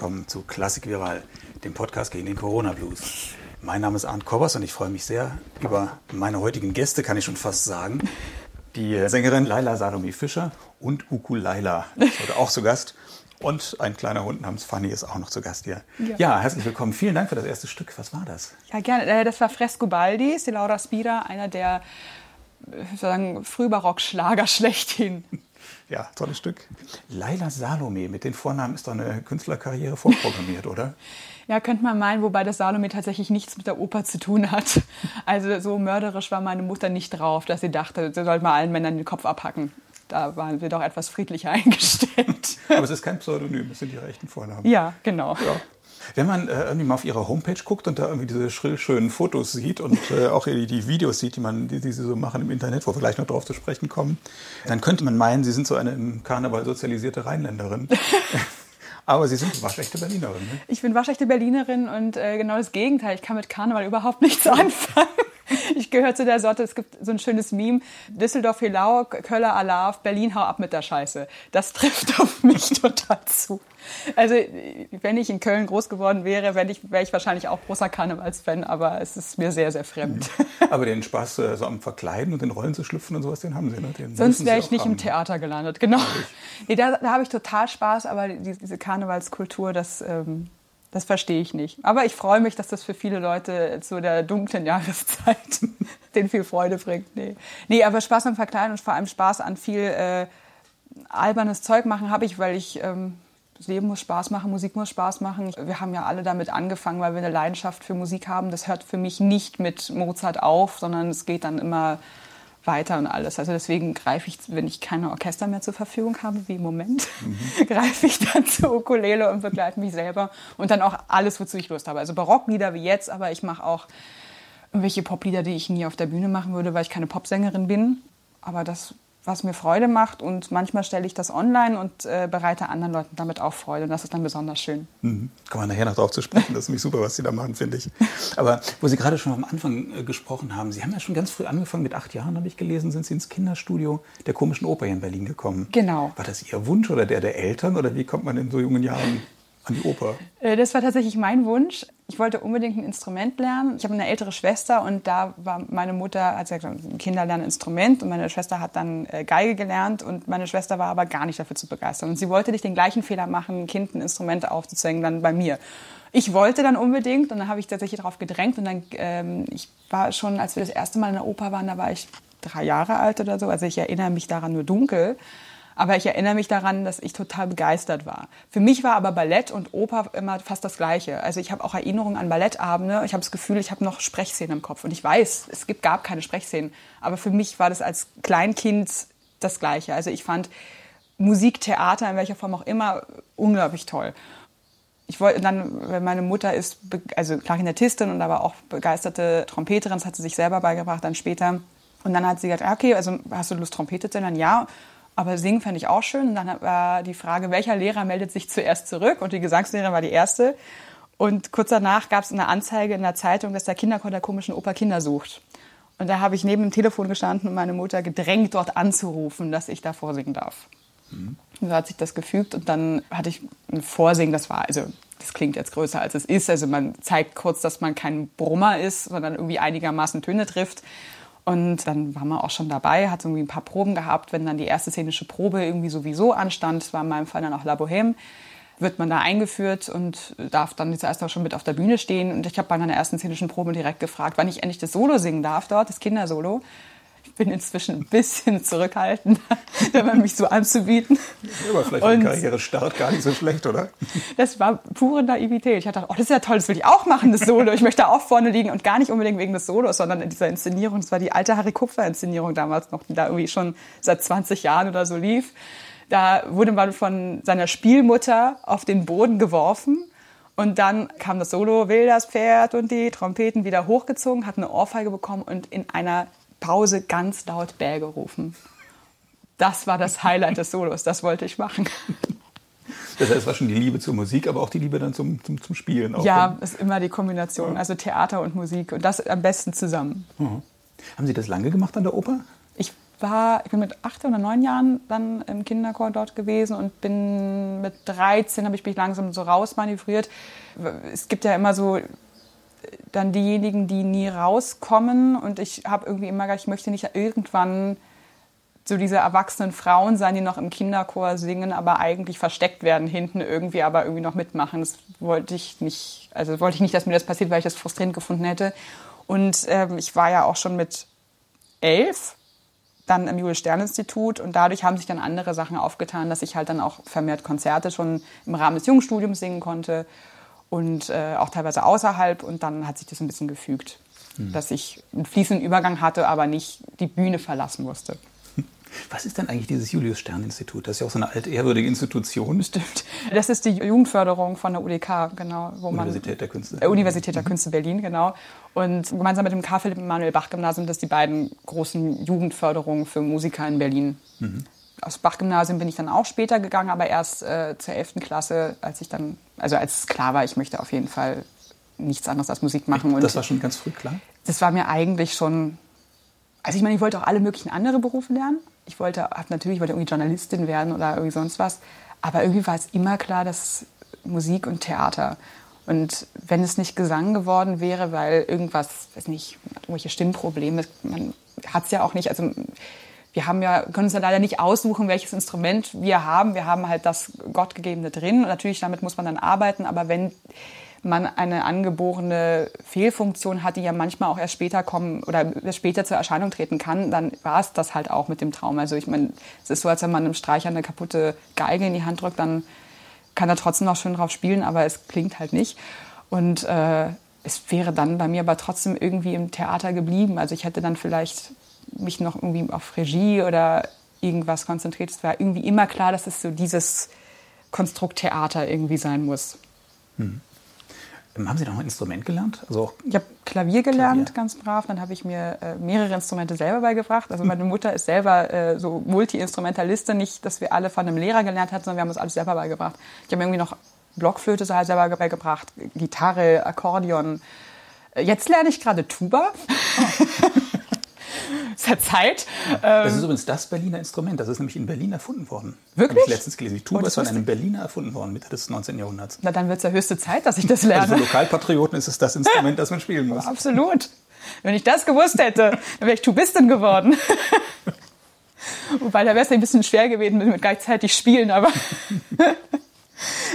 willkommen zu Klassik Viral, dem Podcast gegen den Corona Blues. Mein Name ist Arndt Kobbers und ich freue mich sehr über meine heutigen Gäste, kann ich schon fast sagen. Die Sängerin Laila Salome Fischer und Uku Laila ist heute auch zu Gast. Und ein kleiner Hund namens Fanny ist auch noch zu Gast hier. Ja. Ja, herzlich willkommen. Vielen Dank für das erste Stück. Was war das? Ja, gerne. Äh, Das war Frescobaldi, ist die Laura Spira, einer der äh, sozusagen Frühbarock-Schlager schlechthin. Ja, tolles Stück. Laila Salome, mit den Vornamen ist doch eine Künstlerkarriere vorprogrammiert, oder? Ja, könnte man meinen, wobei das Salome tatsächlich nichts mit der Oper zu tun hat. Also so mörderisch war meine Mutter nicht drauf, dass sie dachte, sie sollte mal allen Männern den Kopf abhacken. Da waren wir doch etwas friedlicher eingestellt. Aber es ist kein Pseudonym, es sind ihre echten Vornamen. Ja, genau. Ja. Wenn man äh, irgendwie mal auf ihre Homepage guckt und da irgendwie diese schrill schönen Fotos sieht und äh, auch die, die Videos sieht, die, man, die, die sie so machen im Internet, wo wir gleich noch drauf zu sprechen kommen, dann könnte man meinen, sie sind so eine im Karneval sozialisierte Rheinländerin. Aber sie sind waschechte Berlinerin. Ne? Ich bin waschechte Berlinerin und äh, genau das Gegenteil. Ich kann mit Karneval überhaupt nichts anfangen. Ich gehöre zu der Sorte, es gibt so ein schönes Meme, Düsseldorf Hilau, Köller Alarv, Berlin hau ab mit der Scheiße. Das trifft auf mich total zu. Also wenn ich in Köln groß geworden wäre, wäre ich, wäre ich wahrscheinlich auch großer Karnevalsfan, aber es ist mir sehr, sehr fremd. Aber den Spaß äh, so am Verkleiden und den Rollen zu schlüpfen und sowas, den haben sie. Ne? Den Sonst wäre ich nicht haben. im Theater gelandet, genau. Nee, da da habe ich total Spaß, aber die, diese Karnevalskultur, das, ähm, das verstehe ich nicht. Aber ich freue mich, dass das für viele Leute zu der dunklen Jahreszeit denen viel Freude bringt. Nee. nee, aber Spaß am Verkleiden und vor allem Spaß an viel äh, albernes Zeug machen habe ich, weil ich... Ähm, das Leben muss Spaß machen, Musik muss Spaß machen. Wir haben ja alle damit angefangen, weil wir eine Leidenschaft für Musik haben. Das hört für mich nicht mit Mozart auf, sondern es geht dann immer weiter und alles. Also deswegen greife ich, wenn ich keine Orchester mehr zur Verfügung habe, wie im Moment, greife ich dann zur Ukulele und begleite mich selber und dann auch alles, wozu ich Lust habe. Also Barocklieder wie jetzt, aber ich mache auch irgendwelche Poplieder, die ich nie auf der Bühne machen würde, weil ich keine Popsängerin bin. Aber das, was mir Freude macht und manchmal stelle ich das online und äh, bereite anderen Leuten damit auch Freude und das ist dann besonders schön. Mhm. Kann man nachher noch drauf zu sprechen. Das ist nämlich super, was Sie da machen, finde ich. Aber wo Sie gerade schon am Anfang äh, gesprochen haben, Sie haben ja schon ganz früh angefangen, mit acht Jahren habe ich gelesen, sind Sie ins Kinderstudio der Komischen Oper hier in Berlin gekommen. Genau. War das Ihr Wunsch oder der der Eltern oder wie kommt man in so jungen Jahren an die Oper? Äh, Das war tatsächlich mein Wunsch. Ich wollte unbedingt ein Instrument lernen. Ich habe eine ältere Schwester und da war meine Mutter, hat gesagt, Kinder lernen Instrument und meine Schwester hat dann äh, Geige gelernt und meine Schwester war aber gar nicht dafür zu begeistern. Und sie wollte nicht den gleichen Fehler machen, ein Kind ein Instrument aufzuzwängen, dann bei mir. Ich wollte dann unbedingt und dann habe ich tatsächlich darauf gedrängt und dann, ähm, ich war schon, als wir das erste Mal in der Oper waren, da war ich drei Jahre alt oder so, also ich erinnere mich daran nur dunkel. Aber ich erinnere mich daran, dass ich total begeistert war. Für mich war aber Ballett und Oper immer fast das Gleiche. Also ich habe auch Erinnerungen an Ballettabende. Ich habe das Gefühl, ich habe noch Sprechszenen im Kopf. Und ich weiß, es gibt, gab keine Sprechszenen. Aber für mich war das als Kleinkind das Gleiche. Also ich fand Musik, Theater, in welcher Form auch immer, unglaublich toll. Ich wollte dann, meine Mutter ist also Klarinettistin und aber auch begeisterte Trompeterin, das hat sie sich selber beigebracht dann später. Und dann hat sie gesagt, ah, okay, also hast du Lust Trompete zu lernen? Ja. Aber singen fände ich auch schön. Und dann war die Frage, welcher Lehrer meldet sich zuerst zurück? Und die Gesangslehrerin war die erste. Und kurz danach gab es eine Anzeige in der Zeitung, dass der Kinderchor der komischen Oper Kinder sucht. Und da habe ich neben dem Telefon gestanden und meine Mutter gedrängt, dort anzurufen, dass ich da vorsingen darf. So hat sich das gefügt und dann hatte ich ein Vorsingen, das war, also das klingt jetzt größer als es ist. Also man zeigt kurz, dass man kein Brummer ist, sondern irgendwie einigermaßen Töne trifft. Und dann war man auch schon dabei, hat irgendwie ein paar Proben gehabt. Wenn dann die erste szenische Probe irgendwie sowieso anstand, das war in meinem Fall dann auch La Bohème, wird man da eingeführt und darf dann jetzt erst mal schon mit auf der Bühne stehen. Und ich habe bei meiner ersten szenischen Probe direkt gefragt, wann ich endlich das Solo singen darf dort, das Kindersolo. Ich bin inzwischen ein bisschen zurückhaltend, wenn man mich so anzubieten. Aber vielleicht war der Karrierestart gar nicht so schlecht, oder? Das war pure Naivität. Ich dachte, oh, das ist ja toll, das will ich auch machen, das Solo. Ich möchte auch vorne liegen und gar nicht unbedingt wegen des Solos, sondern in dieser Inszenierung. Das war die alte Harry Kupfer-Inszenierung damals noch, die da irgendwie schon seit 20 Jahren oder so lief. Da wurde man von seiner Spielmutter auf den Boden geworfen. Und dann kam das Solo, will das Pferd und die Trompeten wieder hochgezogen, hat eine Ohrfeige bekommen und in einer Pause ganz laut Bäh gerufen. Das war das Highlight des Solos, das wollte ich machen. Das heißt, es war schon die Liebe zur Musik, aber auch die Liebe dann zum, zum, zum Spielen. Auch ja, ist immer die Kombination, also Theater und Musik und das am besten zusammen. Mhm. Haben Sie das lange gemacht an der Oper? Ich war, ich bin mit acht oder neun Jahren dann im Kinderchor dort gewesen und bin mit 13 habe ich mich langsam so rausmanövriert. Es gibt ja immer so dann diejenigen, die nie rauskommen und ich habe irgendwie immer gedacht, ich möchte nicht irgendwann so diese erwachsenen Frauen sein, die noch im Kinderchor singen, aber eigentlich versteckt werden hinten irgendwie, aber irgendwie noch mitmachen. Das wollte ich nicht, also wollte ich nicht, dass mir das passiert, weil ich das frustrierend gefunden hätte. Und ähm, ich war ja auch schon mit elf dann im Julius-Stern-Institut und dadurch haben sich dann andere Sachen aufgetan, dass ich halt dann auch vermehrt Konzerte schon im Rahmen des Jungstudiums singen konnte und äh, auch teilweise außerhalb und dann hat sich das ein bisschen gefügt, mhm. dass ich einen fließenden Übergang hatte, aber nicht die Bühne verlassen musste. Was ist denn eigentlich dieses Julius-Stern-Institut? Das ist ja auch so eine altehrwürdige Institution. Stimmt. Das ist die Jugendförderung von der UDK, genau. Wo Universität man, der Künste. Äh, Universität der Künste Berlin, genau. Und gemeinsam mit dem K. Philipp Emanuel Bach Gymnasium, das sind die beiden großen Jugendförderungen für Musiker in Berlin. Mhm. Aus Bach-Gymnasium bin ich dann auch später gegangen, aber erst äh, zur 11. Klasse, als ich dann, also als es klar war, ich möchte auf jeden Fall nichts anderes als Musik machen. Und das war schon ganz früh klar? Das war mir eigentlich schon, also ich meine, ich wollte auch alle möglichen andere Berufe lernen, ich wollte, natürlich wollte irgendwie Journalistin werden oder irgendwie sonst was. Aber irgendwie war es immer klar, dass Musik und Theater. Und wenn es nicht Gesang geworden wäre, weil irgendwas, weiß nicht, irgendwelche Stimmprobleme, man hat es ja auch nicht, also wir haben ja, können uns ja leider nicht aussuchen, welches Instrument wir haben. Wir haben halt das Gottgegebene drin. Und natürlich, damit muss man dann arbeiten. Aber wenn man eine angeborene Fehlfunktion hat, die ja manchmal auch erst später kommen oder später zur Erscheinung treten kann, dann war es das halt auch mit dem Traum. Also ich meine, es ist so, als wenn man einem Streicher eine kaputte Geige in die Hand drückt, dann kann er trotzdem noch schön drauf spielen, aber es klingt halt nicht. Und äh, es wäre dann bei mir aber trotzdem irgendwie im Theater geblieben. Also ich hätte dann vielleicht mich noch irgendwie auf Regie oder irgendwas konzentriert. Es war irgendwie immer klar, dass es so dieses Konstrukt Theater irgendwie sein muss. Hm. Ähm, haben Sie noch ein Instrument gelernt? Also ich habe Klavier gelernt, Klavier. ganz brav. Dann habe ich mir äh, mehrere Instrumente selber beigebracht. Also meine Mutter ist selber äh, so Multi-Instrumentalistin. Nicht, dass wir alle von einem Lehrer gelernt hatten, sondern wir haben uns alles selber beigebracht. Ich habe irgendwie noch Blockflöte halt selber beigebracht, Gitarre, Akkordeon. Äh, jetzt lerne ich gerade Tuba. Oh. Seit Zeit. Das ist ähm, übrigens das Berliner Instrument. Das ist nämlich in Berlin erfunden worden. Wirklich? Habe ich letztens gelesen. Die Tuba ist von einem Berliner erfunden worden, Mitte des 19. Jahrhunderts. Na, dann wird es ja höchste Zeit, dass ich das lerne. Also für Lokalpatrioten ist es das Instrument, das man spielen muss. Absolut. Wenn ich das gewusst hätte, dann wäre ich Tubistin geworden. Wobei, da wäre es ein bisschen schwer gewesen mit gleichzeitig spielen, aber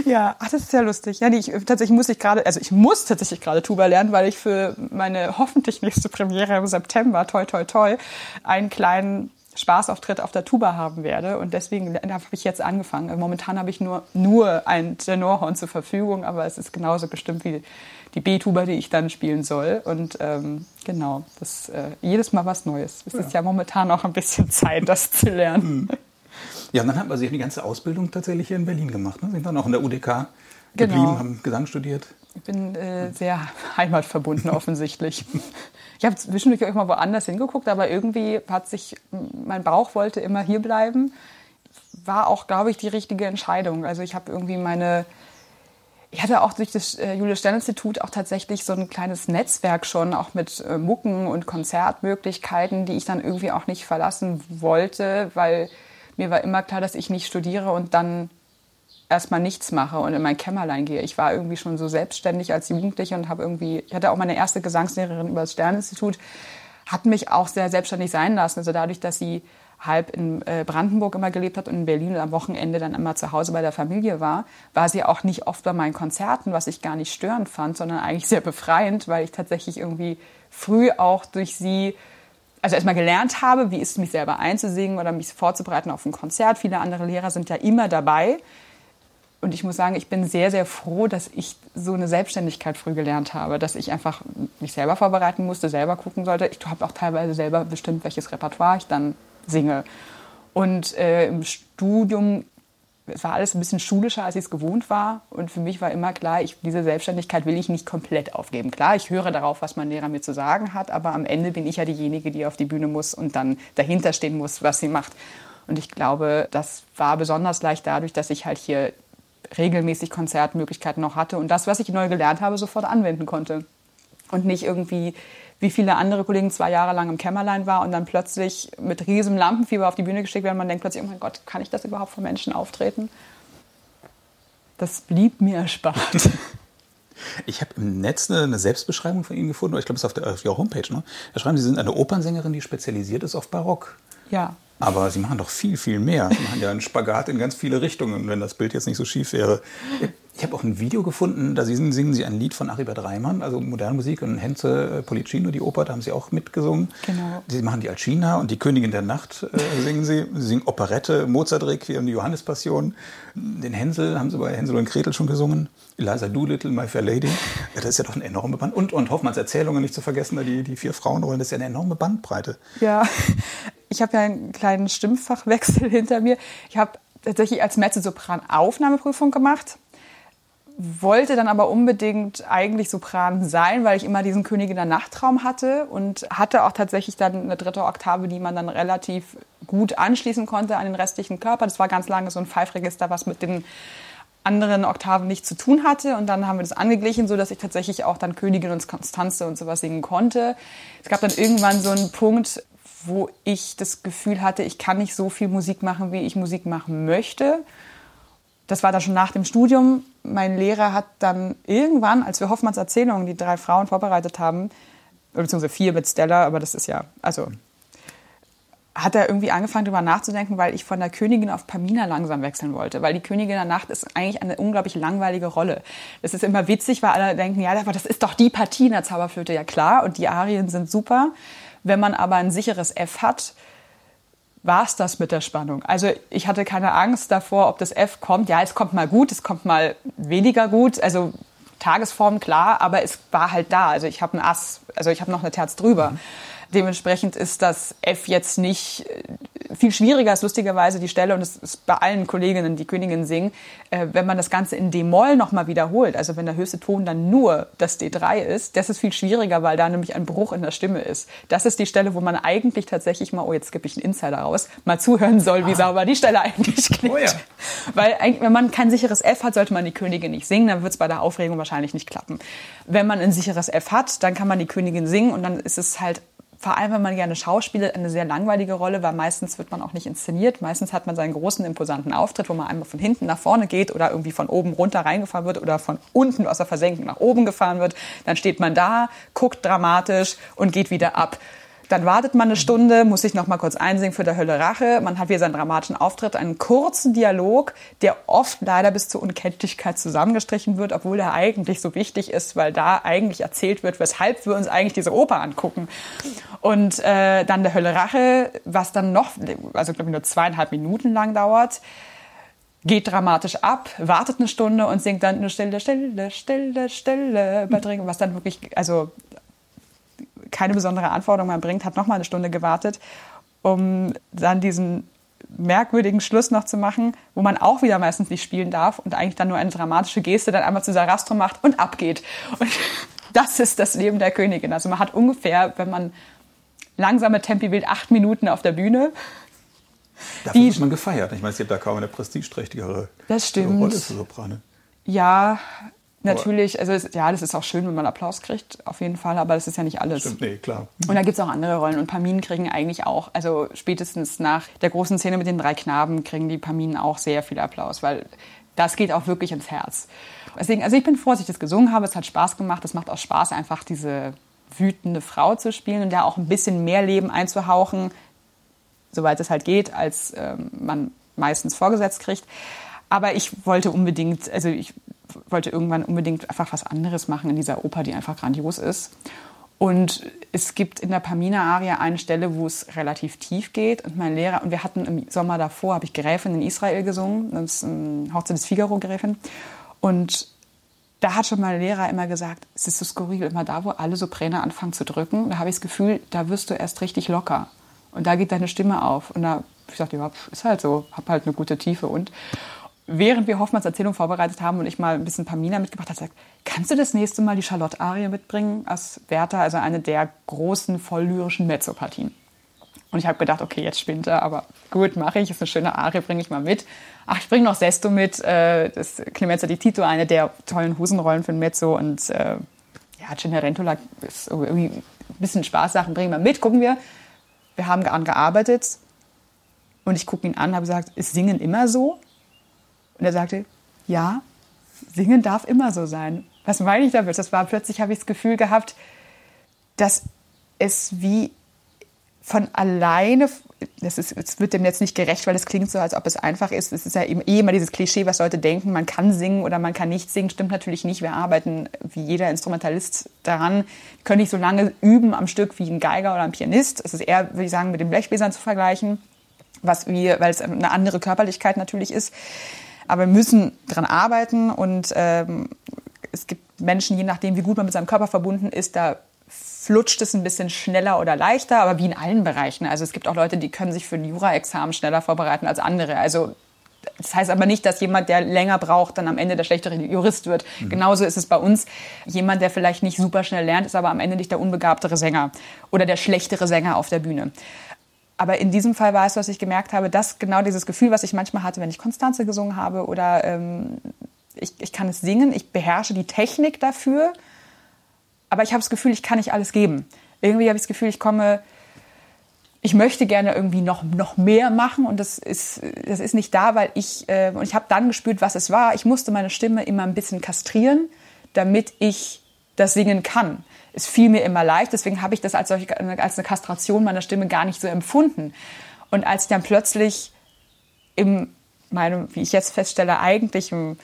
ja, ach, das ist ja lustig. Ja, nee, ich, tatsächlich muss ich gerade, also ich muss tatsächlich gerade Tuba lernen, weil ich für meine hoffentlich nächste Premiere im September, toi, toi, toi, einen kleinen Spaßauftritt auf der Tuba haben werde. Und deswegen habe ich jetzt angefangen. Momentan habe ich nur, nur ein Tenorhorn zur Verfügung, aber es ist genauso bestimmt wie die B-Tuba, die ich dann spielen soll. Und ähm, genau, das äh, jedes Mal was Neues. Es ja. ist ja momentan auch ein bisschen Zeit, das zu lernen. Ja, und dann haben Sie die ganze Ausbildung tatsächlich hier in Berlin gemacht. Ne? Sind dann auch in der UDK geblieben, genau. haben Gesang studiert. Ich bin äh, sehr heimatverbunden offensichtlich. ich habe zwischendurch auch mal woanders hingeguckt, aber irgendwie hat sich, mein Bauch wollte immer hier bleiben. War auch, glaube ich, die richtige Entscheidung. Also ich habe irgendwie meine, ich hatte auch durch das äh, Julius Stern Institut auch tatsächlich so ein kleines Netzwerk schon, auch mit äh, Mucken und Konzertmöglichkeiten, die ich dann irgendwie auch nicht verlassen wollte, weil mir war immer klar, dass ich nicht studiere und dann erstmal nichts mache und in mein Kämmerlein gehe. Ich war irgendwie schon so selbstständig als Jugendliche und habe irgendwie, ich hatte auch meine erste Gesangslehrerin über das Sterninstitut, hat mich auch sehr selbstständig sein lassen. Also dadurch, dass sie halb in äh, Brandenburg immer gelebt hat und in Berlin und am Wochenende dann immer zu Hause bei der Familie war, war sie auch nicht oft bei meinen Konzerten, was ich gar nicht störend fand, sondern eigentlich sehr befreiend, weil ich tatsächlich irgendwie früh auch durch sie also erstmal gelernt habe, wie ist es, mich selber einzusingen oder mich vorzubereiten auf ein Konzert. Viele andere Lehrer sind ja immer dabei. Und ich muss sagen, ich bin sehr, sehr froh, dass ich so eine Selbstständigkeit früh gelernt habe, dass ich einfach mich selber vorbereiten musste, selber gucken sollte. Ich habe auch teilweise selber bestimmt, welches Repertoire ich dann singe. Und äh, im Studium es war alles ein bisschen schulischer, als ich es gewohnt war. Und für mich war immer klar, ich, diese Selbstständigkeit will ich nicht komplett aufgeben. Klar, ich höre darauf, was mein Lehrer mir zu sagen hat, aber am Ende bin ich ja diejenige, die auf die Bühne muss und dann dahinter stehen muss, was sie macht. Und ich glaube, das war besonders leicht dadurch, dass ich halt hier regelmäßig Konzertmöglichkeiten noch hatte und das, was ich neu gelernt habe, sofort anwenden konnte. Und nicht irgendwie wie viele andere Kollegen zwei Jahre lang im Kämmerlein war und dann plötzlich mit riesem Lampenfieber auf die Bühne geschickt werden. Man denkt plötzlich, oh mein Gott, kann ich das überhaupt vor Menschen auftreten? Das blieb mir erspart. Ich habe im Netz eine, Selbstbeschreibung von Ihnen gefunden, ich glaube, es ist auf, der, auf Ihrer Homepage. Ne? Da schreiben Sie, Sie sind eine Opernsängerin, die spezialisiert ist auf Barock. Ja. Aber Sie machen doch viel, viel mehr. Sie machen ja einen Spagat in ganz viele Richtungen, wenn das Bild jetzt nicht so schief wäre. Ich habe auch ein Video gefunden, da singen, singen Sie ein Lied von Aribert Reimann, also moderne Musik und Henze Policino, die Oper, da haben Sie auch mitgesungen. Genau. Sie machen die Alcina und die Königin der Nacht äh, singen Sie. Sie singen Operette, Mozart-Requiem, die Johannespassion. Den Hänsel haben Sie bei Hänsel und Gretel schon gesungen. Eliza Doolittle, My Fair Lady. Das ist ja doch eine enorme Band. Und, und Hoffmanns Erzählungen nicht zu vergessen, die, die vier Frauenrollen, das ist ja eine enorme Bandbreite. Ja, ich habe ja einen kleinen Stimmfachwechsel hinter mir. Ich habe tatsächlich als Mezzosopran Aufnahmeprüfung gemacht wollte dann aber unbedingt eigentlich Sopran sein, weil ich immer diesen Königin der Nachtraum hatte und hatte auch tatsächlich dann eine dritte Oktave, die man dann relativ gut anschließen konnte an den restlichen Körper. Das war ganz lange so ein Pfeifregister, was mit den anderen Oktaven nichts zu tun hatte. Und dann haben wir das angeglichen, so dass ich tatsächlich auch dann Königin und Konstanze und sowas singen konnte. Es gab dann irgendwann so einen Punkt, wo ich das Gefühl hatte, ich kann nicht so viel Musik machen, wie ich Musik machen möchte das war dann schon nach dem Studium. Mein Lehrer hat dann irgendwann, als wir Hoffmanns Erzählungen, die drei Frauen vorbereitet haben, beziehungsweise vier mit Stella, aber das ist ja, also hat er irgendwie angefangen, darüber nachzudenken, weil ich von der Königin auf Pamina langsam wechseln wollte. Weil die Königin der Nacht ist eigentlich eine unglaublich langweilige Rolle. Es ist immer witzig, weil alle denken, ja, aber das ist doch die Partie in der Zauberflöte. Ja klar, und die Arien sind super. Wenn man aber ein sicheres F hat, war es das mit der Spannung. Also ich hatte keine Angst davor, ob das F kommt. Ja, es kommt mal gut, es kommt mal weniger gut. Also Tagesform klar, aber es war halt da. Also ich habe ein Ass, also ich habe noch eine Terz drüber. Mhm. Dementsprechend ist das F jetzt nicht äh, viel schwieriger ist lustigerweise die Stelle und es ist bei allen Kolleginnen, die Königin singen, äh, wenn man das Ganze in D-Moll nochmal wiederholt, also wenn der höchste Ton dann nur das D3 ist, das ist viel schwieriger, weil da nämlich ein Bruch in der Stimme ist. Das ist die Stelle, wo man eigentlich tatsächlich mal, oh jetzt gebe ich einen Insider raus, mal zuhören soll, wie ah. sauber die Stelle eigentlich klingt. Oh ja. Weil wenn man kein sicheres F hat, sollte man die Königin nicht singen, dann wird es bei der Aufregung wahrscheinlich nicht klappen. Wenn man ein sicheres F hat, dann kann man die Königin singen und dann ist es halt vor allem, wenn man gerne schauspielt, eine sehr langweilige Rolle, weil meistens wird man auch nicht inszeniert. Meistens hat man seinen großen, imposanten Auftritt, wo man einmal von hinten nach vorne geht oder irgendwie von oben runter reingefahren wird oder von unten aus der Versenkung nach oben gefahren wird. Dann steht man da, guckt dramatisch und geht wieder ab. Dann wartet man eine Stunde, muss sich noch mal kurz einsingen für der Hölle Rache. Man hat wieder seinen dramatischen Auftritt, einen kurzen Dialog, der oft leider bis zur Unkenntlichkeit zusammengestrichen wird, obwohl er eigentlich so wichtig ist, weil da eigentlich erzählt wird, weshalb wir uns eigentlich diese Oper angucken. Und äh, dann der Hölle Rache, was dann noch, also glaube ich nur zweieinhalb Minuten lang dauert geht dramatisch ab, wartet eine Stunde und singt dann eine Stille, Stille, Stille, Stille, was dann wirklich, also keine besondere Anforderung mehr bringt, hat noch mal eine Stunde gewartet, um dann diesen merkwürdigen Schluss noch zu machen, wo man auch wieder meistens nicht spielen darf und eigentlich dann nur eine dramatische Geste dann einmal zu Sarastro macht und abgeht. Und das ist das Leben der Königin. Also man hat ungefähr, wenn man langsame Tempi wählt, acht Minuten auf der Bühne. Dafür die, wird man gefeiert. Ich meine, es gibt da kaum eine prestigeträchtigere das stimmt. Rolle für Soprane. Ja, Natürlich, also es, ja, das ist auch schön, wenn man Applaus kriegt, auf jeden Fall, aber das ist ja nicht alles. Stimmt, nee, klar. Und da gibt es auch andere Rollen und Paminen kriegen eigentlich auch, also spätestens nach der großen Szene mit den drei Knaben kriegen die Paminen auch sehr viel Applaus, weil das geht auch wirklich ins Herz. Deswegen, also ich bin froh, dass ich das gesungen habe, es hat Spaß gemacht, es macht auch Spaß, einfach diese wütende Frau zu spielen und da auch ein bisschen mehr Leben einzuhauchen, soweit es halt geht, als ähm, man meistens vorgesetzt kriegt. Aber ich wollte unbedingt, also ich wollte irgendwann unbedingt einfach was anderes machen in dieser Oper, die einfach grandios ist. Und es gibt in der Pamina-Aria eine Stelle, wo es relativ tief geht. Und mein Lehrer, und wir hatten im Sommer davor, habe ich Gräfin in Israel gesungen, das um, Hochzeit des Figaro Gräfin. Und da hat schon mein Lehrer immer gesagt, es ist so skurril, immer da, wo alle Sopräne anfangen zu drücken, da habe ich das Gefühl, da wirst du erst richtig locker. Und da geht deine Stimme auf. Und da ich dachte, ja, ist halt so, habe halt eine gute Tiefe und während wir Hoffmanns Erzählung vorbereitet haben und ich mal ein bisschen Pamina mitgebracht habe, gesagt, kannst du das nächste Mal die Charlotte Arie mitbringen als Werther, also eine der großen volllyrischen Mezzopartien? Und ich habe gedacht, okay, jetzt spinnt er, aber gut, mache ich, ist eine schöne Arie, bringe ich mal mit. Ach, ich bringe noch Sesto mit, äh, das Clemenza di Tito, eine der tollen Husenrollen für ein Mezzo und äh, ja, Cenerentola ist irgendwie ein bisschen Spaßsachen, bringen wir mit, gucken wir. Wir haben daran gearbeitet und ich gucke ihn an, habe gesagt, ist Singen immer so? Und er sagte, ja, singen darf immer so sein. Was meine ich damit? Das war plötzlich, habe ich das Gefühl gehabt, dass es wie von alleine, das, ist, das wird dem jetzt nicht gerecht, weil es klingt so, als ob es einfach ist. Es ist ja eben eh immer dieses Klischee, was Leute denken, man kann singen oder man kann nicht singen. Stimmt natürlich nicht. Wir arbeiten wie jeder Instrumentalist daran, können nicht so lange üben am Stück wie ein Geiger oder ein Pianist. Es ist eher, würde ich sagen, mit den Blechbläsern zu vergleichen, was wir, weil es eine andere Körperlichkeit natürlich ist. Aber wir müssen daran arbeiten und ähm, es gibt Menschen, je nachdem, wie gut man mit seinem Körper verbunden ist, da flutscht es ein bisschen schneller oder leichter, aber wie in allen Bereichen. Also es gibt auch Leute, die können sich für ein Jura-Examen schneller vorbereiten als andere. Also das heißt aber nicht, dass jemand, der länger braucht, dann am Ende der schlechtere Jurist wird. Mhm. Genauso ist es bei uns. Jemand, der vielleicht nicht super schnell lernt, ist aber am Ende nicht der unbegabtere Sänger oder der schlechtere Sänger auf der Bühne. Aber in diesem Fall war es, was ich gemerkt habe, dass genau dieses Gefühl, was ich manchmal hatte, wenn ich Konstanze gesungen habe oder ähm, ich, ich kann es singen, ich beherrsche die Technik dafür, aber ich habe das Gefühl, ich kann nicht alles geben. Irgendwie habe ich das Gefühl, ich komme, ich möchte gerne irgendwie noch, noch mehr machen und das ist, das ist nicht da, weil ich, äh, und ich habe dann gespürt, was es war. Ich musste meine Stimme immer ein bisschen kastrieren, damit ich das singen kann es fiel mir immer leicht. Deswegen habe ich das als, solche, als eine Kastration meiner Stimme gar nicht so empfunden. Und als ich dann plötzlich im meinem, wie ich jetzt feststelle, eigentlichen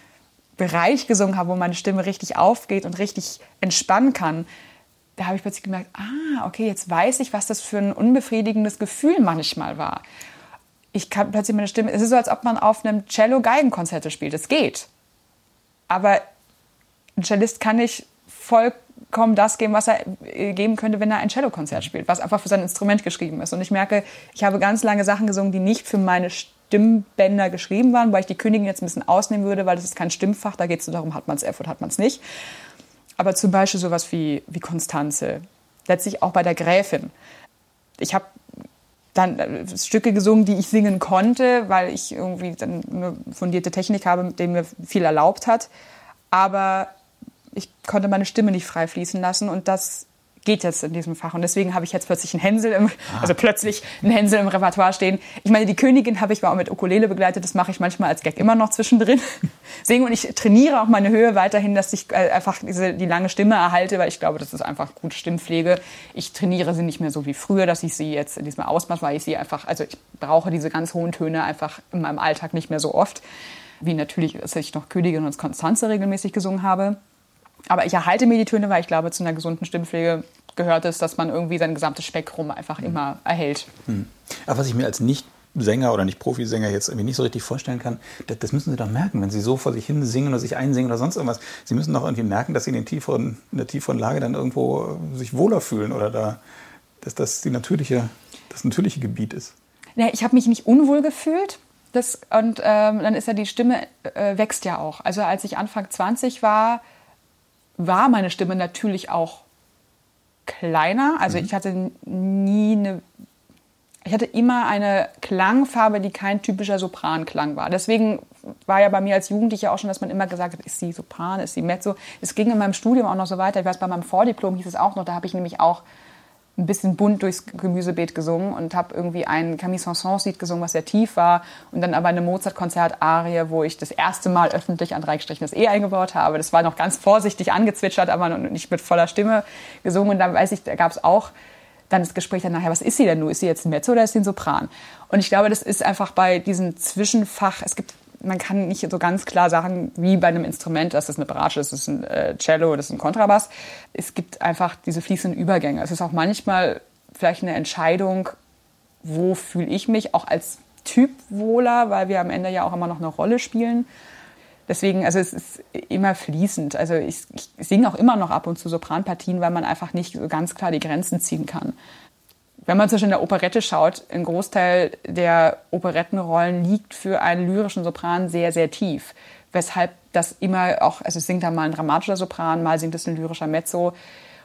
Bereich gesungen habe, wo meine Stimme richtig aufgeht und richtig entspannen kann, da habe ich plötzlich gemerkt, ah, okay, jetzt weiß ich, was das für ein unbefriedigendes Gefühl manchmal war. Ich kann plötzlich meine Stimme, es ist so, als ob man auf einem Cello-Geigenkonzerte spielt. Es geht. Aber ein Cellist kann nicht voll kaum das geben, was er äh, geben könnte, wenn er ein Cellokonzert spielt, was einfach für sein Instrument geschrieben ist. Und ich merke, ich habe ganz lange Sachen gesungen, die nicht für meine Stimmbänder geschrieben waren, weil ich die Königin jetzt ein bisschen ausnehmen würde, weil das ist kein Stimmfach, da geht es so darum, hat man es F oder hat man es nicht. Aber zum Beispiel sowas wie, wie Konstanze, letztlich auch bei der Gräfin. Ich habe dann äh, Stücke gesungen, die ich singen konnte, weil ich irgendwie dann eine fundierte Technik habe, mit der mir viel erlaubt hat. Aber ich konnte meine Stimme nicht frei fließen lassen und das geht jetzt in diesem Fach. Und deswegen habe ich jetzt plötzlich einen Hänsel, im, ah. also plötzlich einen Hänsel im Repertoire stehen. Ich meine, die Königin habe ich mal auch mit Ukulele begleitet. Das mache ich manchmal als Gag immer noch zwischendrin. Singen und ich trainiere auch meine Höhe weiterhin, dass ich äh, einfach diese, die lange Stimme erhalte, weil ich glaube, das ist einfach gute Stimmpflege. Ich trainiere sie nicht mehr so wie früher, dass ich sie jetzt in diesem Ausmaß, weil ich sie einfach, also ich brauche diese ganz hohen Töne einfach in meinem Alltag nicht mehr so oft. Wie natürlich, als ich noch Königin und Konstanze regelmäßig gesungen habe. Aber ich erhalte mir die Töne, weil ich glaube, zu einer gesunden Stimmpflege gehört es, dass man irgendwie sein gesamtes Spektrum einfach mhm. immer erhält. Mhm. Aber was ich mir als nicht Sänger oder nicht Profisänger jetzt irgendwie nicht so richtig vorstellen kann, das, das, müssen Sie doch merken, wenn Sie so vor sich hin singen oder sich einsingen oder sonst irgendwas. Sie müssen doch irgendwie merken, dass Sie in, den tieferen, in der tieferen Lage dann irgendwo sich wohler fühlen oder da, dass das die natürliche, das natürliche Gebiet ist. Ja, ich habe mich nicht unwohl gefühlt. Das, und ähm, dann ist ja die Stimme äh, wächst ja auch. Also als ich Anfang 20 war, war meine Stimme natürlich auch kleiner. Also mhm. ich hatte nie eine, ich hatte immer eine Klangfarbe, die kein typischer Sopranklang war. Deswegen war ja bei mir als Jugendliche auch schon, dass man immer gesagt hat, ist sie Sopran, ist sie Mezzo. Es ging in meinem Studium auch noch so weiter. Ich weiß, bei meinem Vordiplom hieß es auch noch, da habe ich nämlich auch ein bisschen bunt durchs Gemüsebeet gesungen und habe irgendwie ein Camille Saint-Saëns-Lied gesungen, was sehr tief war. Und dann aber eine Mozart-Konzert-Arie, wo ich das erste Mal öffentlich an drei Strichen das E eingebaut habe. Das war noch ganz vorsichtig angezwitschert, aber nicht mit voller Stimme gesungen. Und dann weiß ich, da gab es auch dann das Gespräch dann nachher, was ist sie denn nur? Ist sie jetzt ein Mezzo oder ist sie ein Sopran? Und ich glaube, das ist einfach bei diesem Zwischenfach, es gibt man kann nicht so ganz klar sagen, wie bei einem Instrument, das ist eine Bratsche, das ist ein äh, Cello, das ist ein Kontrabass. Es gibt einfach diese fließenden Übergänge. Es ist auch manchmal vielleicht eine Entscheidung, wo fühle ich mich auch als Typ wohler, weil wir am Ende ja auch immer noch eine Rolle spielen. Deswegen, also es ist immer fließend. Also ich, ich singe auch immer noch ab und zu Sopranpartien, weil man einfach nicht so ganz klar die Grenzen ziehen kann wenn man zum Beispiel in der Operette schaut, ein Großteil der Operettenrollen liegt für einen lyrischen Sopran sehr, sehr tief. Weshalb das immer auch, also es singt da mal ein dramatischer Sopran, mal singt es ein lyrischer Mezzo.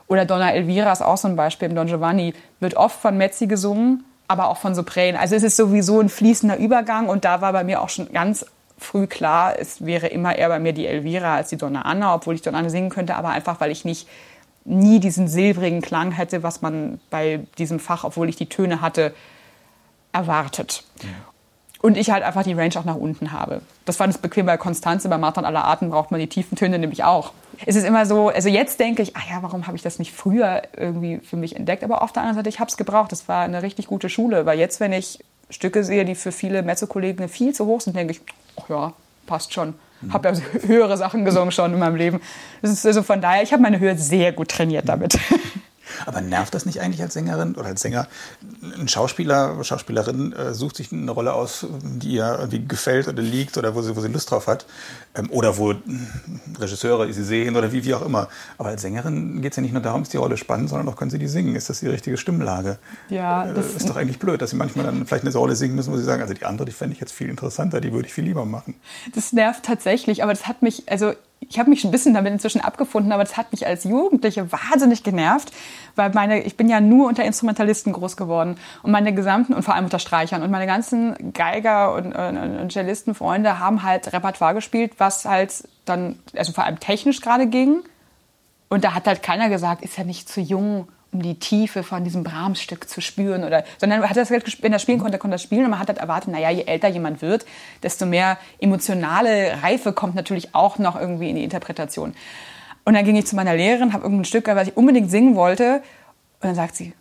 Oder Donna Elvira ist auch so ein Beispiel im Don Giovanni, wird oft von Mezzi gesungen, aber auch von Sopränen. Also es ist sowieso ein fließender Übergang und da war bei mir auch schon ganz früh klar, es wäre immer eher bei mir die Elvira als die Donna Anna, obwohl ich Donna Anna singen könnte, aber einfach, weil ich nicht nie diesen silbrigen Klang hätte, was man bei diesem Fach, obwohl ich die Töne hatte, erwartet. Ja. Und ich halt einfach die Range auch nach unten habe. Das war das bequem bei Konstanze, bei Martin aller Arten braucht man die tiefen Töne nämlich auch. Es ist immer so, also jetzt denke ich, ach ja, warum habe ich das nicht früher irgendwie für mich entdeckt? Aber auf der anderen Seite, ich habe es gebraucht. Das war eine richtig gute Schule. Weil jetzt, wenn ich Stücke sehe, die für viele Mezzo-Kollegen viel zu hoch sind, denke ich, ach ja, passt schon. Mhm. Habe ja höhere Sachen gesungen schon in meinem Leben. Das ist also von daher, ich habe meine Höhe sehr gut trainiert damit. Aber nervt das nicht eigentlich als Sängerin oder als Sänger? Ein Schauspieler, Schauspielerin äh, sucht sich eine Rolle aus, die ihr irgendwie gefällt oder liegt oder wo sie, wo sie Lust drauf hat. Ähm, oder wo Regisseure sie sehen oder wie, wie auch immer. Aber als Sängerin geht es ja nicht nur darum, ist die Rolle spannend, sondern auch können sie die singen. Ist das die richtige Stimmlage? Ja, äh, das äh, ist doch eigentlich blöd, dass sie manchmal dann vielleicht eine Rolle singen müssen, wo sie sagen, also die andere, die fände ich jetzt viel interessanter, die würde ich viel lieber machen. Das nervt tatsächlich, aber das hat mich, also ich habe mich ein bisschen damit inzwischen abgefunden, aber das hat mich als Jugendliche wahnsinnig genervt, weil meine, ich bin ja nur unter Instrumentalisten groß geworden und meine gesamten, und vor allem unter Streichern, und meine ganzen Geiger und, und, und Cellistenfreunde haben halt Repertoire gespielt, was halt dann, also vor allem technisch gerade ging. Und da hat halt keiner gesagt, ist ja nicht zu jung um die Tiefe von diesem Brahms-Stück zu spüren. Oder, sondern hat das, wenn er spielen konnte, konnte er spielen. Und man hat halt erwartet, naja, je älter jemand wird, desto mehr emotionale Reife kommt natürlich auch noch irgendwie in die Interpretation. Und dann ging ich zu meiner Lehrerin, habe irgendein Stück, was ich unbedingt singen wollte. Und dann sagt sie,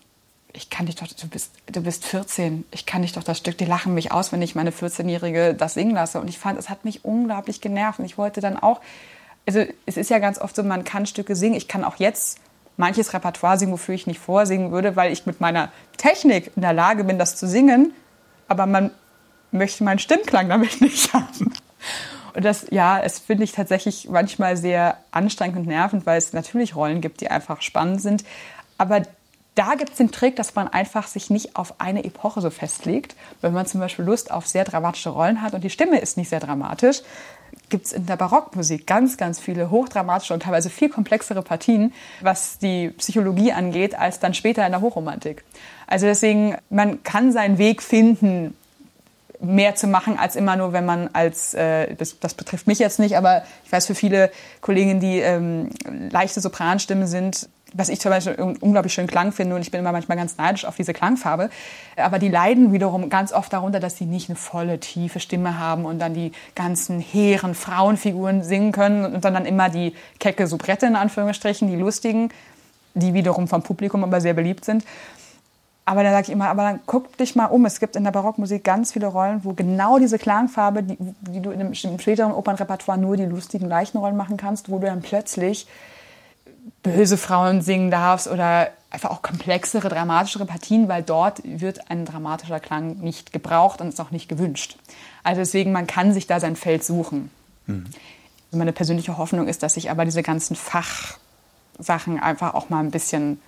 ich kann dich doch, du bist, du bist 14, ich kann dich doch das Stück, die lachen mich aus, wenn ich meine 14-Jährige das singen lasse. Und ich fand, es hat mich unglaublich genervt. Und ich wollte dann auch, also es ist ja ganz oft so, man kann Stücke singen. Ich kann auch jetzt manches Repertoire singen, wofür ich nicht vorsingen würde, weil ich mit meiner Technik in der Lage bin, das zu singen, aber man möchte meinen Stimmklang damit nicht haben. Und das, ja, es finde ich tatsächlich manchmal sehr anstrengend und nervend, weil es natürlich Rollen gibt, die einfach spannend sind. Aber da gibt es den Trick, dass man einfach sich nicht auf eine Epoche so festlegt. Wenn man zum Beispiel Lust auf sehr dramatische Rollen hat und die Stimme ist nicht sehr dramatisch, gibt es in der Barockmusik ganz, ganz viele hochdramatische und teilweise viel komplexere Partien, was die Psychologie angeht, als dann später in der Hochromantik. Also deswegen, man kann seinen Weg finden, mehr zu machen als immer nur, wenn man als, äh, das, das betrifft mich jetzt nicht, aber ich weiß für viele Kolleginnen, die ähm, leichte Sopranstimmen sind, was ich zum Beispiel unglaublich schönen Klang finde und ich bin immer manchmal ganz neidisch auf diese Klangfarbe. Aber die leiden wiederum ganz oft darunter, dass sie nicht eine volle, tiefe Stimme haben und dann die ganzen hehren Frauenfiguren singen können und dann immer die kecke Soubrette in Anführungsstrichen, die lustigen, die wiederum vom Publikum aber sehr beliebt sind. Aber da sage ich immer, aber dann guck dich mal um. Es gibt in der Barockmusik ganz viele Rollen, wo genau diese Klangfarbe, die, die du in einem späteren Opernrepertoire nur die lustigen, leichten Rollen machen kannst, wo du dann plötzlich böse Frauen singen darfst oder einfach auch komplexere, dramatischere Partien, weil dort wird ein dramatischer Klang nicht gebraucht und ist auch nicht gewünscht. Also deswegen, man kann sich da sein Feld suchen. Mhm. Meine persönliche Hoffnung ist, dass sich aber diese ganzen Fachsachen einfach auch mal ein bisschen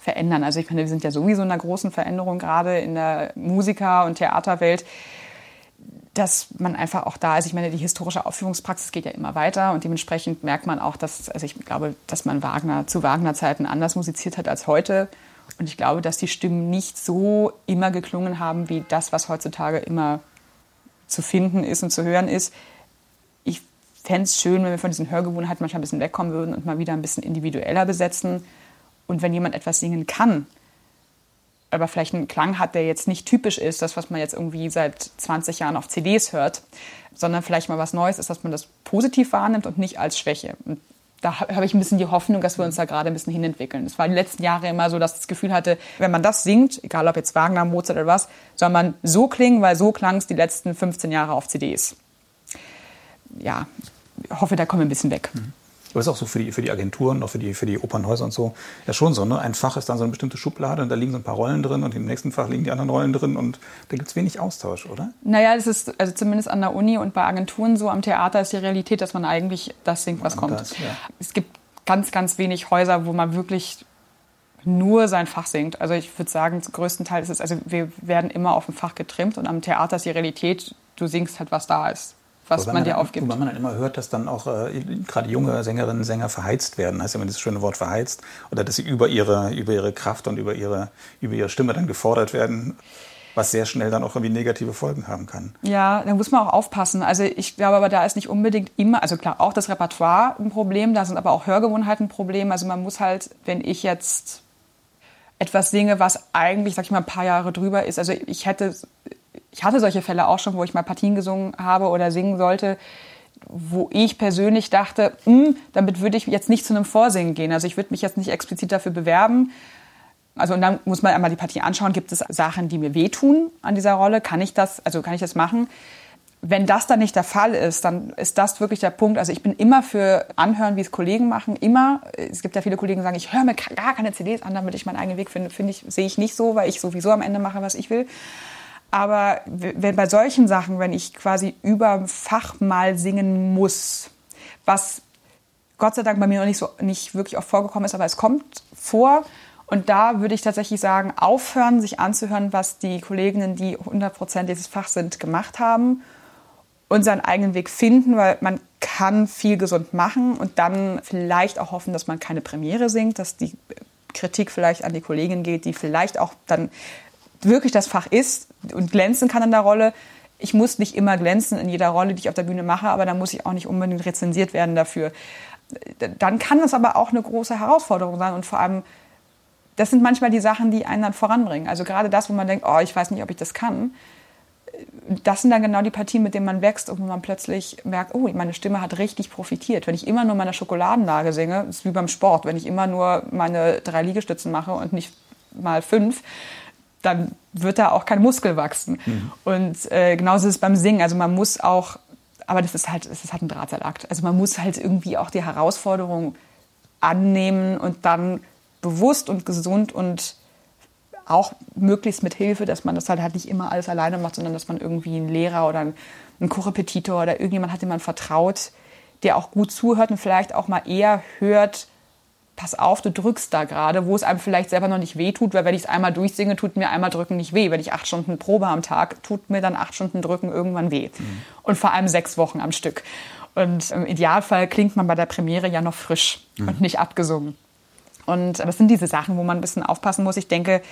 verändern. Also ich meine, wir sind ja sowieso in einer großen Veränderung gerade in der Musiker- und Theaterwelt dass man einfach auch da ist. Ich meine, die historische Aufführungspraxis geht ja immer weiter und dementsprechend merkt man auch, dass, also ich glaube, dass man Wagner zu Wagner-Zeiten anders musiziert hat als heute. Und ich glaube, dass die Stimmen nicht so immer geklungen haben wie das, was heutzutage immer zu finden ist und zu hören ist. Ich fände es schön, wenn wir von diesen Hörgewohnheiten manchmal ein bisschen wegkommen würden und mal wieder ein bisschen individueller besetzen. Und wenn jemand etwas singen kann, aber vielleicht einen Klang hat, der jetzt nicht typisch ist, das, was man jetzt irgendwie seit 20 Jahren auf CDs hört, sondern vielleicht mal was Neues ist, dass man das positiv wahrnimmt und nicht als Schwäche. Und da habe ich ein bisschen die Hoffnung, dass wir uns da gerade ein bisschen hinentwickeln. Es war die letzten Jahre immer so, dass ich das Gefühl hatte, wenn man das singt, egal ob jetzt Wagner, Mozart oder was, soll man so klingen, weil so klang es die letzten 15 Jahre auf CDs. Ja, ich hoffe, da kommen wir ein bisschen weg. Mhm. Aber ist auch so für die, für die Agenturen, auch für die, für die Opernhäuser und so, ja schon so. Ne? Ein Fach ist dann so eine bestimmte Schublade und da liegen so ein paar Rollen drin und im nächsten Fach liegen die anderen Rollen drin und da gibt es wenig Austausch, oder? Naja, das ist also zumindest an der Uni und bei Agenturen so. Am Theater ist die Realität, dass man eigentlich das singt, was kommt. Das, ja. Es gibt ganz, ganz wenig Häuser, wo man wirklich nur sein Fach singt. Also ich würde sagen, zum größten Teil ist es, also wir werden immer auf ein Fach getrimmt und am Theater ist die Realität, du singst halt, was da ist was man dir aufgibt. Weil man dann immer hört, dass dann auch äh, gerade junge Sängerinnen und Sänger verheizt werden, heißt ja immer das schöne Wort verheizt, oder dass sie über ihre, über ihre Kraft und über ihre, über ihre Stimme dann gefordert werden was sehr schnell dann auch irgendwie negative Folgen haben kann. Ja, da muss man auch aufpassen. Also ich glaube aber, da ist nicht unbedingt immer, also klar, auch das Repertoire ein Problem, da sind aber auch Hörgewohnheiten ein Problem. Also man muss halt, wenn ich jetzt etwas singe, was eigentlich, sag ich mal, ein paar Jahre drüber ist, also ich hätte ich hatte solche Fälle auch schon, wo ich mal Partien gesungen habe oder singen sollte, wo ich persönlich dachte, hm, damit würde ich jetzt nicht zu einem Vorsingen gehen. Also ich würde mich jetzt nicht explizit dafür bewerben. Also und dann muss man einmal die Partie anschauen, gibt es Sachen, die mir wehtun an dieser Rolle? Kann ich das, also kann ich das machen? Wenn das dann nicht der Fall ist, dann ist das wirklich der Punkt. Also ich bin immer für Anhören, wie es Kollegen machen. Immer. Es gibt ja viele Kollegen, die sagen, ich höre mir gar keine CDs an, damit ich meinen eigenen Weg finde. Finde ich, sehe ich nicht so, weil ich sowieso am Ende mache, was ich will. Aber wenn bei solchen Sachen, wenn ich quasi über Fach mal singen muss, was Gott sei Dank bei mir noch nicht so nicht wirklich oft vorgekommen ist, aber es kommt vor. Und da würde ich tatsächlich sagen, aufhören, sich anzuhören, was die Kolleginnen, die 100% dieses Fach sind, gemacht haben und seinen eigenen Weg finden, weil man kann viel gesund machen und dann vielleicht auch hoffen, dass man keine Premiere singt, dass die Kritik vielleicht an die Kollegin geht, die vielleicht auch dann wirklich das Fach ist und glänzen kann in der Rolle. Ich muss nicht immer glänzen in jeder Rolle, die ich auf der Bühne mache, aber da muss ich auch nicht unbedingt rezensiert werden dafür. Dann kann das aber auch eine große Herausforderung sein und vor allem, das sind manchmal die Sachen, die einen dann voranbringen. Also gerade das, wo man denkt, oh, ich weiß nicht, ob ich das kann. Das sind dann genau die Partien, mit denen man wächst und wo man plötzlich merkt, oh, meine Stimme hat richtig profitiert. Wenn ich immer nur meine Schokoladenlage singe, ist wie beim Sport. Wenn ich immer nur meine drei Liegestützen mache und nicht mal fünf, dann wird da auch kein Muskel wachsen. Mhm. Und äh, genauso ist es beim Singen. Also man muss auch, aber das ist halt, das ist halt ein Drahtseilakt. Also man muss halt irgendwie auch die Herausforderung annehmen und dann bewusst und gesund und auch möglichst mit Hilfe, dass man das halt, halt nicht immer alles alleine macht, sondern dass man irgendwie einen Lehrer oder einen Korrepetitor oder irgendjemand hat, dem man vertraut, der auch gut zuhört und vielleicht auch mal eher hört, pass auf, du drückst da gerade, wo es einem vielleicht selber noch nicht weh tut, weil wenn ich es einmal durchsinge, tut mir einmal drücken nicht weh. Wenn ich acht Stunden Probe am Tag, tut mir dann acht Stunden drücken irgendwann weh. Mhm. Und vor allem sechs Wochen am Stück. Und im Idealfall klingt man bei der Premiere ja noch frisch mhm. und nicht abgesungen. Und das sind diese Sachen, wo man ein bisschen aufpassen muss. Ich denke,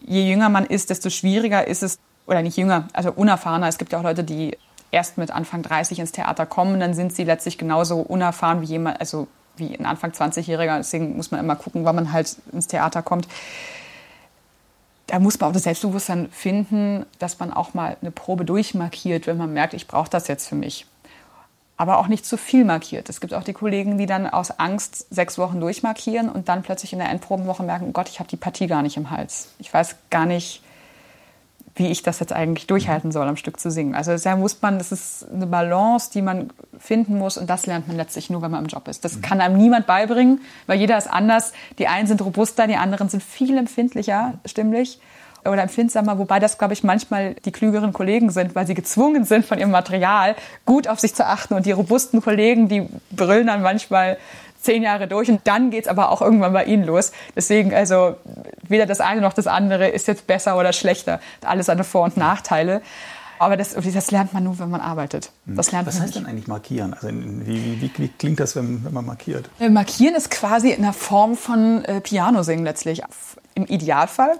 je jünger man ist, desto schwieriger ist es, oder nicht jünger, also unerfahrener. Es gibt ja auch Leute, die erst mit Anfang 30 ins Theater kommen, dann sind sie letztlich genauso unerfahren wie jemand, also wie ein Anfang 20-Jähriger. Deswegen muss man immer gucken, wann man halt ins Theater kommt. Da muss man auch das Selbstbewusstsein finden, dass man auch mal eine Probe durchmarkiert, wenn man merkt, ich brauche das jetzt für mich. Aber auch nicht zu viel markiert. Es gibt auch die Kollegen, die dann aus Angst sechs Wochen durchmarkieren und dann plötzlich in der Endprobenwoche merken, oh Gott, ich habe die Partie gar nicht im Hals. Ich weiß gar nicht, wie ich das jetzt eigentlich durchhalten soll, am Stück zu singen. Also da muss man, das ist eine Balance, die man finden muss und das lernt man letztlich nur, wenn man im Job ist. Das kann einem niemand beibringen, weil jeder ist anders. Die einen sind robuster, die anderen sind viel empfindlicher stimmlich oder empfindsamer, wobei das, glaube ich, manchmal die klügeren Kollegen sind, weil sie gezwungen sind, von ihrem Material gut auf sich zu achten. Und die robusten Kollegen, die brüllen dann manchmal zehn Jahre durch und dann geht es aber auch irgendwann bei ihnen los. Deswegen, also weder das eine noch das andere ist jetzt besser oder schlechter. Alles seine Vor- und Nachteile. Aber das, das, lernt man nur, wenn man arbeitet. Hm. Das lernt Was heißt denn eigentlich markieren? Also wie, wie, wie, klingt das, wenn, wenn, man markiert? Äh, markieren ist quasi in der Form von äh, Piano singen letztlich. Im Idealfall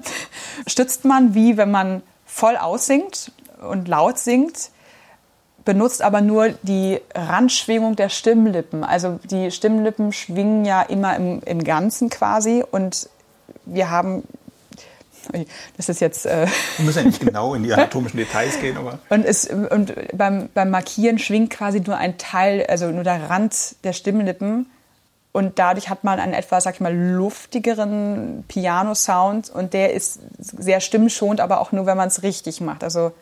stützt man, wie wenn man voll aussingt und laut singt, benutzt aber nur die Randschwingung der Stimmlippen. Also die Stimmlippen schwingen ja immer im, im Ganzen quasi und wir haben Das ist jetzt. Äh Wir müssen ja nicht genau in die anatomischen Details gehen, aber. Und, es, und beim, beim Markieren schwingt quasi nur ein Teil, also nur der Rand der Stimmlippen. Und dadurch hat man einen etwas, sag ich mal, luftigeren Piano-Sound. Und der ist sehr stimmschonend, aber auch nur, wenn man es richtig macht. Also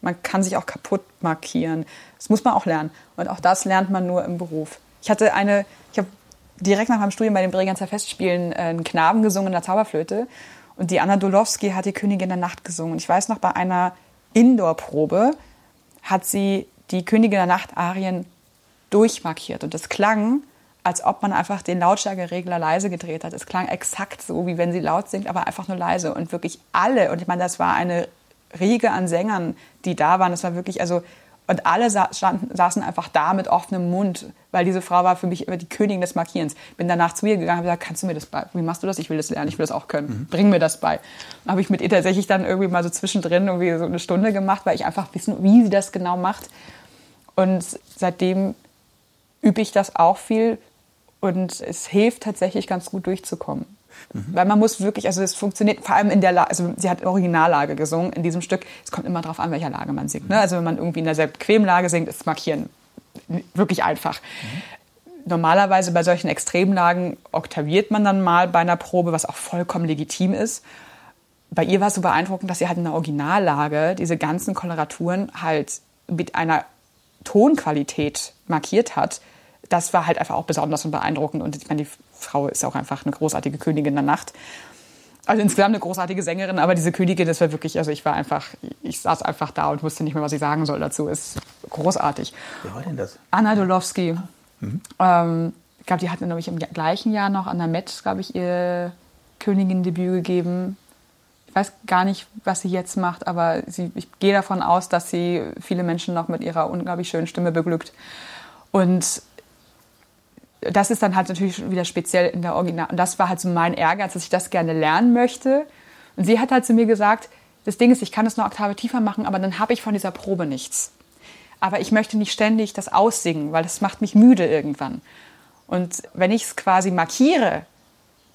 man kann sich auch kaputt markieren. Das muss man auch lernen. Und auch das lernt man nur im Beruf. Ich hatte eine, ich habe direkt nach meinem Studium bei den Bregenzer Festspielen äh, einen Knaben gesungen in der Zauberflöte. Und die Anna Dolowski hat die Königin der Nacht gesungen. Und ich weiß noch, bei einer Indoor-Probe hat sie die Königin der Nacht Arien durchmarkiert. Und das klang, als ob man einfach den Lautstärkeregler leise gedreht hat. Es klang exakt so, wie wenn sie laut singt, aber einfach nur leise. Und wirklich alle, und ich meine, das war eine Riege an Sängern, die da waren. Das war wirklich, also und alle sa standen, saßen einfach da mit offenem Mund, weil diese Frau war für mich immer die Königin des Markierens. Bin danach zu ihr gegangen und gesagt, kannst du mir das bei? Wie machst du das? Ich will das lernen, ich will das auch können. Mhm. Bring mir das bei. Habe ich mit ihr tatsächlich dann irgendwie mal so zwischendrin irgendwie so eine Stunde gemacht, weil ich einfach wissen, wie sie das genau macht. Und seitdem übe ich das auch viel und es hilft tatsächlich ganz gut durchzukommen. Mhm. Weil man muss wirklich, also es funktioniert vor allem in der Lage, also sie hat Originallage gesungen in diesem Stück. Es kommt immer darauf an, welcher Lage man singt. Ne? Also wenn man irgendwie in derselben Quemlage singt, ist Markieren wirklich einfach. Mhm. Normalerweise bei solchen Extremlagen oktaviert man dann mal bei einer Probe, was auch vollkommen legitim ist. Bei ihr war es so beeindruckend, dass sie halt in der Originallage diese ganzen Koloraturen halt mit einer Tonqualität markiert hat. Das war halt einfach auch besonders und beeindruckend. Und ich meine, die Frau ist auch einfach eine großartige Königin der Nacht. Also insgesamt eine großartige Sängerin, aber diese Königin, das war wirklich, also ich war einfach, ich saß einfach da und wusste nicht mehr, was ich sagen soll dazu. Ist großartig. Wer war denn das? Anna Dolowski. Mhm. Ähm, ich glaube, die hat nämlich im gleichen Jahr noch an der Met, glaube ich, ihr Königin-Debüt gegeben. Ich weiß gar nicht, was sie jetzt macht, aber sie, ich gehe davon aus, dass sie viele Menschen noch mit ihrer unglaublich schönen Stimme beglückt. Und das ist dann halt natürlich wieder speziell in der Original. Und das war halt so mein Ehrgeiz, dass ich das gerne lernen möchte. Und sie hat halt zu mir gesagt, das Ding ist, ich kann es eine Oktave tiefer machen, aber dann habe ich von dieser Probe nichts. Aber ich möchte nicht ständig das aussingen, weil das macht mich müde irgendwann. Und wenn ich es quasi markiere,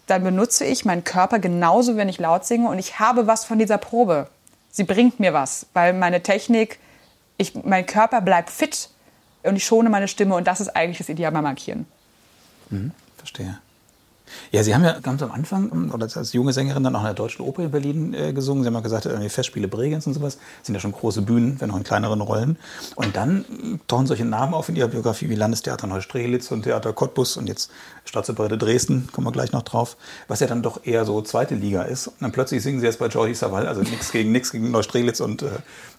dann benutze ich meinen Körper genauso, wenn ich laut singe und ich habe was von dieser Probe. Sie bringt mir was, weil meine Technik, ich, mein Körper bleibt fit und ich schone meine Stimme und das ist eigentlich das Ideal beim Markieren. Mhm, verstehe. Ja, Sie haben ja ganz am Anfang, oder als junge Sängerin dann auch in der Deutschen Oper in Berlin äh, gesungen. Sie haben ja gesagt, die Festspiele Bregenz und sowas sind ja schon große Bühnen, wenn auch in kleineren Rollen. Und dann äh, tauchen solche Namen auf in Ihrer Biografie wie Landestheater Neustrelitz und Theater Cottbus und jetzt Staatsoperette Dresden, kommen wir gleich noch drauf, was ja dann doch eher so zweite Liga ist. Und dann plötzlich singen Sie jetzt bei Jordi Savall, also nichts gegen nichts gegen Neustrelitz und, äh,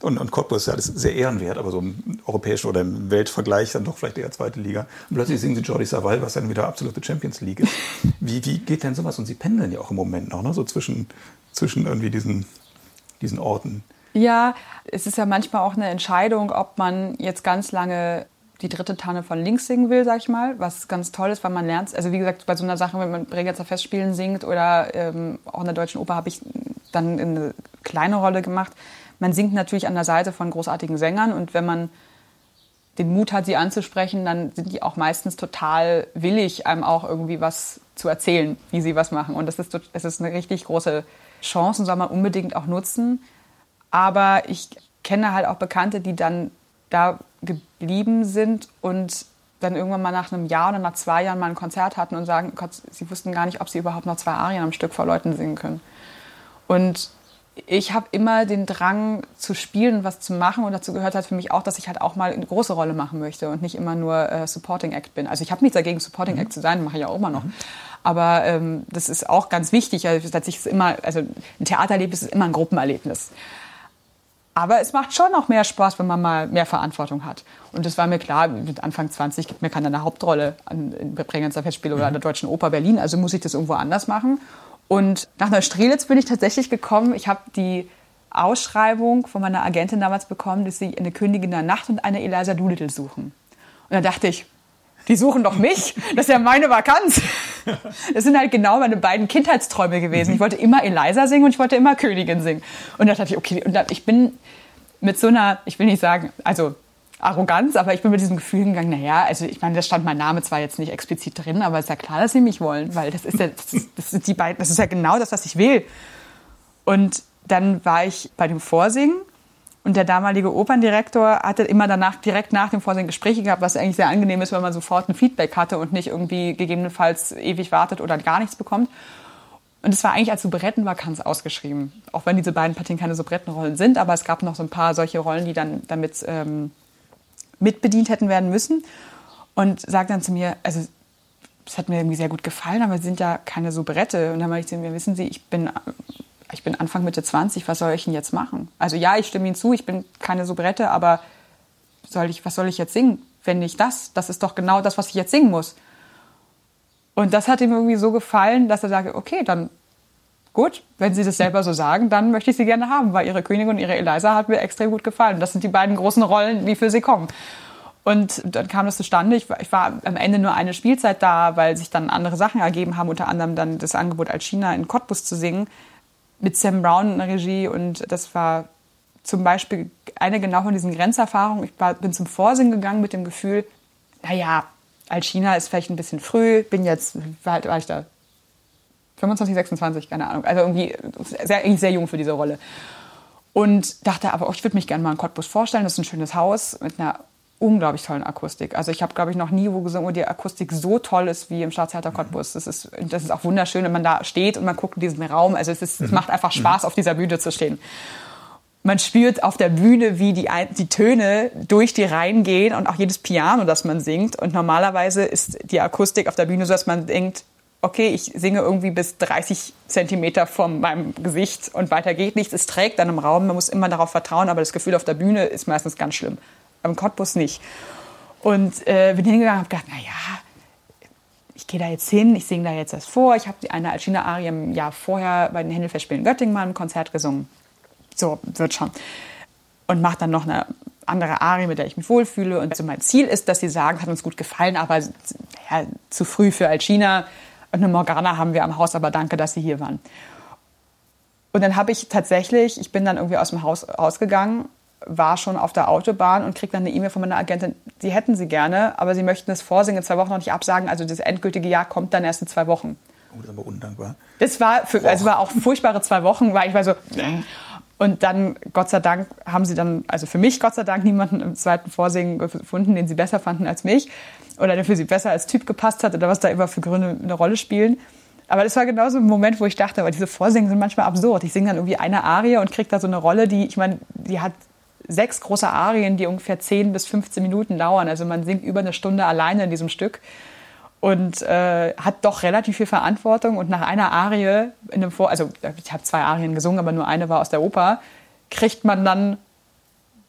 und, und Cottbus, ja, das ist sehr ehrenwert, aber so im europäischen oder im Weltvergleich dann doch vielleicht eher zweite Liga. Und plötzlich singen Sie Jordi Savall, was dann wieder absolute Champions League ist. Wie, wie geht denn sowas? Und Sie pendeln ja auch im Moment noch, ne? so zwischen, zwischen irgendwie diesen, diesen Orten. Ja, es ist ja manchmal auch eine Entscheidung, ob man jetzt ganz lange die dritte Tanne von links singen will, sag ich mal, was ganz toll ist, weil man lernt, also wie gesagt, bei so einer Sache, wenn man Bregenzer Festspielen singt oder ähm, auch in der Deutschen Oper habe ich dann eine kleine Rolle gemacht. Man singt natürlich an der Seite von großartigen Sängern und wenn man den Mut hat, sie anzusprechen, dann sind die auch meistens total willig, einem auch irgendwie was zu erzählen, wie sie was machen. Und das ist, das ist eine richtig große Chance und soll man unbedingt auch nutzen. Aber ich kenne halt auch Bekannte, die dann da geblieben sind und dann irgendwann mal nach einem Jahr oder nach zwei Jahren mal ein Konzert hatten und sagen, Gott, sie wussten gar nicht, ob sie überhaupt noch zwei Arien am Stück vor Leuten singen können. Und ich habe immer den Drang zu spielen was zu machen und dazu gehört halt für mich auch, dass ich halt auch mal eine große Rolle machen möchte und nicht immer nur äh, Supporting Act bin. Also ich habe nichts dagegen, Supporting Act zu sein, mache ich ja auch immer noch. Mhm. Aber ähm, das ist auch ganz wichtig. Also tatsächlich ist immer, also ein Theatererlebnis ist immer ein Gruppenerlebnis. Aber es macht schon auch mehr Spaß, wenn man mal mehr Verantwortung hat. Und das war mir klar, mit Anfang 20 gibt mir keiner eine Hauptrolle an, in Bregenzer Festspiel oder an der Deutschen Oper Berlin. Also muss ich das irgendwo anders machen. Und nach Neustrelitz bin ich tatsächlich gekommen. Ich habe die Ausschreibung von meiner Agentin damals bekommen, dass sie eine Königin der Nacht und eine Eliza Doolittle suchen. Und da dachte ich, die suchen doch mich. Das ist ja meine Vakanz. Das sind halt genau meine beiden Kindheitsträume gewesen. Ich wollte immer Eliza singen und ich wollte immer Königin singen. Und da dachte ich, okay, und ich bin mit so einer, ich will nicht sagen, also Arroganz, aber ich bin mit diesem Gefühl gegangen, naja, also ich meine, da stand mein Name zwar jetzt nicht explizit drin, aber es ist ja klar, dass sie mich wollen, weil das ist ja, das ist, das ist die beiden, das ist ja genau das, was ich will. Und dann war ich bei dem Vorsingen und der damalige Operndirektor hatte immer danach, direkt nach dem Vorsingen Gespräche gehabt, was eigentlich sehr angenehm ist, weil man sofort ein Feedback hatte und nicht irgendwie gegebenenfalls ewig wartet oder gar nichts bekommt. Und es war eigentlich als Soubrette-Vakanz ausgeschrieben. Auch wenn diese beiden Partien keine Soubrettenrollen sind, aber es gab noch so ein paar solche Rollen, die dann damit ähm, mitbedient hätten werden müssen. Und sagt dann zu mir, also es hat mir irgendwie sehr gut gefallen, aber Sie sind ja keine Soubrette. Und dann meinte ich zu mir, wissen Sie, ich bin ich bin Anfang Mitte 20, was soll ich denn jetzt machen? Also ja, ich stimme Ihnen zu, ich bin keine Soubrette, aber soll ich, was soll ich jetzt singen? Wenn nicht das, das ist doch genau das, was ich jetzt singen muss. Und das hat ihm irgendwie so gefallen, dass er sagte, okay, dann gut, wenn Sie das selber so sagen, dann möchte ich Sie gerne haben, weil Ihre Königin und Ihre Eliza hat mir extrem gut gefallen. Das sind die beiden großen Rollen, die für Sie kommen. Und dann kam das zustande. Ich war, am Ende nur eine Spielzeit da, weil sich dann andere Sachen ergeben haben, unter anderem dann das Angebot als China in Cottbus zu singen mit Sam Brown in der Regie und das war zum Beispiel eine genau von diesen Grenzerfahrungen. Ich bin zum Vorsingen gegangen mit dem Gefühl, naja, Alchina ist vielleicht ein bisschen früh, bin jetzt, war ich da 25, 26, keine Ahnung. Also irgendwie sehr, sehr jung für diese Rolle. Und dachte aber, oh, ich würde mich gerne mal in Cottbus vorstellen. Das ist ein schönes Haus mit einer unglaublich tollen Akustik. Also ich habe, glaube ich, noch nie wo gesungen, wo die Akustik so toll ist wie im Staatstheater Cottbus. Das ist, das ist auch wunderschön, wenn man da steht und man guckt in diesen Raum. Also es, ist, es mhm. macht einfach Spaß, auf dieser Bühne zu stehen. Man spürt auf der Bühne, wie die, die Töne durch die Reihen gehen und auch jedes Piano, das man singt. Und normalerweise ist die Akustik auf der Bühne so, dass man denkt, okay, ich singe irgendwie bis 30 Zentimeter von meinem Gesicht und weiter geht nichts. Es trägt dann im Raum, man muss immer darauf vertrauen, aber das Gefühl auf der Bühne ist meistens ganz schlimm am Cottbus nicht. Und äh, bin hingegangen und habe gedacht, naja, ich gehe da jetzt hin, ich singe da jetzt das vor. Ich habe eine Alcina-Arie im Jahr vorher bei den Händelfestspielen Göttingen mal ein Konzert gesungen. So, wird schon. Und mache dann noch eine andere Arie, mit der ich mich wohlfühle. Und also mein Ziel ist, dass sie sagen, hat uns gut gefallen, aber ja, zu früh für Alcina. Und eine Morgana haben wir am Haus, aber danke, dass Sie hier waren. Und dann habe ich tatsächlich, ich bin dann irgendwie aus dem Haus rausgegangen war schon auf der Autobahn und kriegt dann eine E-Mail von meiner Agentin, sie hätten sie gerne, aber sie möchten das Vorsingen in zwei Wochen noch nicht absagen. Also das endgültige Jahr kommt dann erst in zwei Wochen. Oh, das ist aber undankbar. Das war, für, also war auch furchtbare zwei Wochen, weil ich war so. Und dann, Gott sei Dank, haben sie dann, also für mich Gott sei Dank, niemanden im zweiten Vorsingen gefunden, den sie besser fanden als mich. Oder der für sie besser als Typ gepasst hat oder was da immer für Gründe eine Rolle spielen. Aber das war genauso ein Moment, wo ich dachte, weil diese Vorsingen sind manchmal absurd. Ich singe dann irgendwie eine Arie und kriege da so eine Rolle, die, ich meine, die hat sechs große Arien, die ungefähr 10 bis 15 Minuten dauern. Also man singt über eine Stunde alleine in diesem Stück und äh, hat doch relativ viel Verantwortung. Und nach einer Arie, in einem Vor also ich habe zwei Arien gesungen, aber nur eine war aus der Oper, kriegt man dann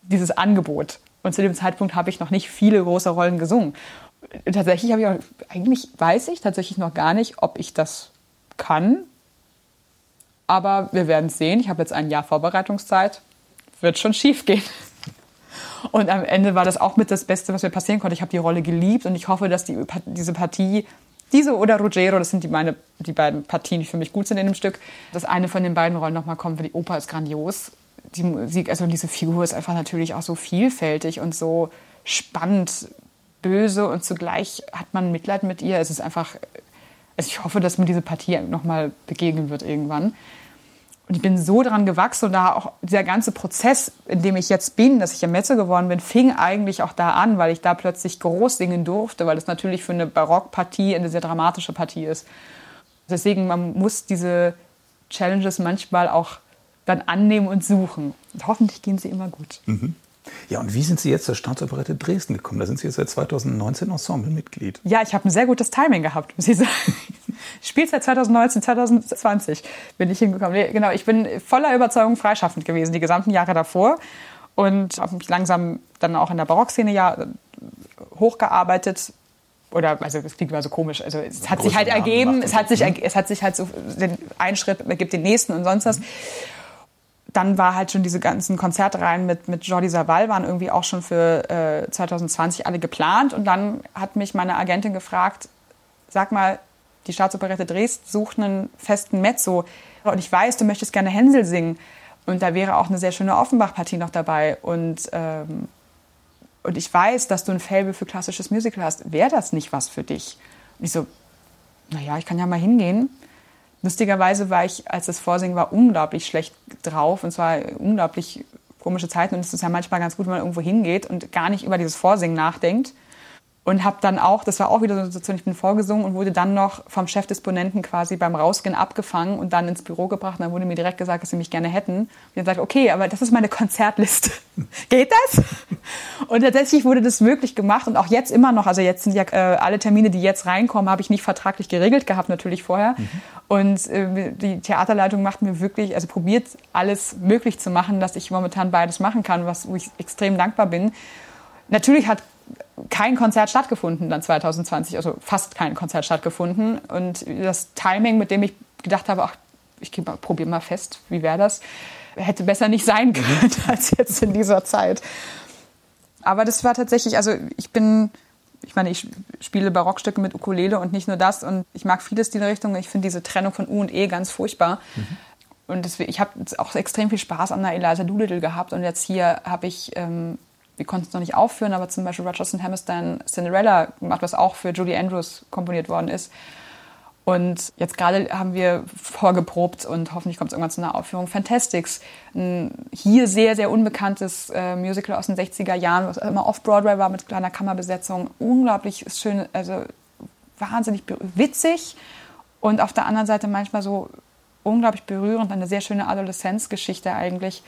dieses Angebot. Und zu dem Zeitpunkt habe ich noch nicht viele große Rollen gesungen. Tatsächlich habe ich auch, eigentlich weiß ich tatsächlich noch gar nicht, ob ich das kann. Aber wir werden sehen. Ich habe jetzt ein Jahr Vorbereitungszeit wird schon schief gehen. Und am Ende war das auch mit das Beste, was mir passieren konnte. Ich habe die Rolle geliebt und ich hoffe, dass die, diese Partie, diese oder Ruggero, das sind die, meine, die beiden Partien, die für mich gut sind in dem Stück, dass eine von den beiden Rollen nochmal kommt, weil die Oper ist grandios. Die Musik, also diese Figur ist einfach natürlich auch so vielfältig und so spannend, böse und zugleich hat man Mitleid mit ihr. Es ist einfach, also ich hoffe, dass mir diese Partie nochmal begegnen wird irgendwann. Und ich bin so dran gewachsen und da auch dieser ganze Prozess, in dem ich jetzt bin, dass ich ja Metze geworden bin, fing eigentlich auch da an, weil ich da plötzlich groß singen durfte, weil das natürlich für eine Barockpartie eine sehr dramatische Partie ist. Deswegen, man muss diese Challenges manchmal auch dann annehmen und suchen. Und hoffentlich gehen sie immer gut. Mhm. Ja, und wie sind Sie jetzt zur Staatsoperette Dresden gekommen? Da sind Sie jetzt seit 2019 Ensemblemitglied. Ja, ich habe ein sehr gutes Timing gehabt, muss ich sagen. Spielzeit 2019, 2020 bin ich hingekommen. Genau, ich bin voller Überzeugung freischaffend gewesen, die gesamten Jahre davor. Und habe mich langsam dann auch in der Barockszene ja hochgearbeitet. Oder, also das klingt immer so komisch. Also es hat sich halt ergeben, es hat sich, ne? es hat sich halt so den einen Schritt gibt den nächsten und sonst was. Mhm dann war halt schon diese ganzen Konzertreihen mit, mit Jordi Savall waren irgendwie auch schon für äh, 2020 alle geplant. Und dann hat mich meine Agentin gefragt, sag mal, die Staatsoperette Dresden sucht einen festen Mezzo. Und ich weiß, du möchtest gerne Hänsel singen. Und da wäre auch eine sehr schöne Offenbach-Partie noch dabei. Und, ähm, und ich weiß, dass du ein Faible für klassisches Musical hast. Wäre das nicht was für dich? Und ich so, naja, ich kann ja mal hingehen Lustigerweise war ich, als das Vorsingen war, unglaublich schlecht drauf und zwar unglaublich komische Zeiten und es ist ja manchmal ganz gut, wenn man irgendwo hingeht und gar nicht über dieses Vorsingen nachdenkt und habe dann auch, das war auch wieder so, ich bin vorgesungen und wurde dann noch vom Chefdisponenten quasi beim Rausgehen abgefangen und dann ins Büro gebracht. Und dann wurde mir direkt gesagt, dass sie mich gerne hätten. Und dann sagte, okay, aber das ist meine Konzertliste. Geht das? Und tatsächlich wurde das möglich gemacht und auch jetzt immer noch. Also jetzt sind ja äh, alle Termine, die jetzt reinkommen, habe ich nicht vertraglich geregelt gehabt, natürlich vorher. Mhm. Und äh, die Theaterleitung macht mir wirklich, also probiert alles möglich zu machen, dass ich momentan beides machen kann, was wo ich extrem dankbar bin. Natürlich hat kein Konzert stattgefunden dann 2020, also fast kein Konzert stattgefunden. Und das Timing, mit dem ich gedacht habe, ach, ich probiere mal fest, wie wäre das, hätte besser nicht sein mhm. können als jetzt in dieser Zeit. Aber das war tatsächlich, also ich bin, ich meine, ich spiele Barockstücke mit Ukulele und nicht nur das. Und ich mag vieles in die Richtung. Ich finde diese Trennung von U und E ganz furchtbar. Mhm. Und deswegen, ich habe auch extrem viel Spaß an der Eliza Doolittle gehabt. Und jetzt hier habe ich ähm, wir konnten es noch nicht aufführen, aber zum Beispiel Rogers und Hammerstein Cinderella gemacht, was auch für Julie Andrews komponiert worden ist. Und jetzt gerade haben wir vorgeprobt und hoffentlich kommt es irgendwann zu einer Aufführung. Fantastics, ein hier sehr, sehr unbekanntes äh, Musical aus den 60er Jahren, was immer off-Broadway war mit kleiner Kammerbesetzung. Unglaublich schön, also wahnsinnig witzig und auf der anderen Seite manchmal so unglaublich berührend. Eine sehr schöne Adoleszenzgeschichte eigentlich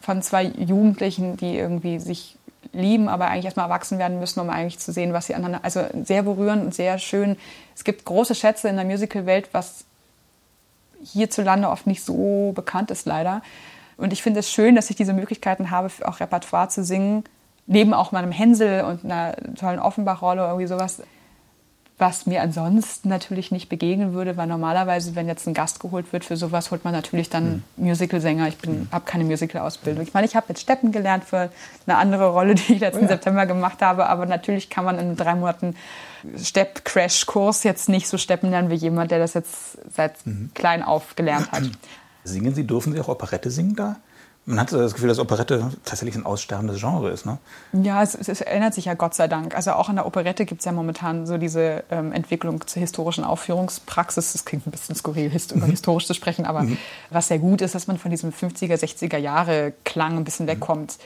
von zwei Jugendlichen, die irgendwie sich lieben, aber eigentlich erstmal erwachsen werden müssen, um eigentlich zu sehen, was sie aneinander. Also sehr berührend und sehr schön. Es gibt große Schätze in der Musical-Welt, was hierzulande oft nicht so bekannt ist, leider. Und ich finde es schön, dass ich diese Möglichkeiten habe, auch Repertoire zu singen, neben auch meinem Hänsel und einer tollen Offenbach-Rolle, irgendwie sowas was mir ansonsten natürlich nicht begegnen würde, weil normalerweise, wenn jetzt ein Gast geholt wird für sowas, holt man natürlich dann mhm. Musicalsänger. Ich mhm. habe keine Musical-Ausbildung. Ich meine, ich habe jetzt Steppen gelernt für eine andere Rolle, die ich letzten oh ja. September gemacht habe, aber natürlich kann man in drei Monaten Stepp-Crash-Kurs jetzt nicht so steppen lernen wie jemand, der das jetzt seit mhm. klein auf gelernt hat. Singen Sie, dürfen Sie auch Operette singen da? Man hat das Gefühl, dass Operette tatsächlich ein aussterbendes Genre ist, ne? Ja, es, es ändert sich ja Gott sei Dank. Also auch in der Operette gibt es ja momentan so diese ähm, Entwicklung zur historischen Aufführungspraxis. Das klingt ein bisschen skurril, hist mhm. historisch zu sprechen, aber mhm. was sehr gut ist, dass man von diesem 50er, 60er Jahre Klang ein bisschen wegkommt.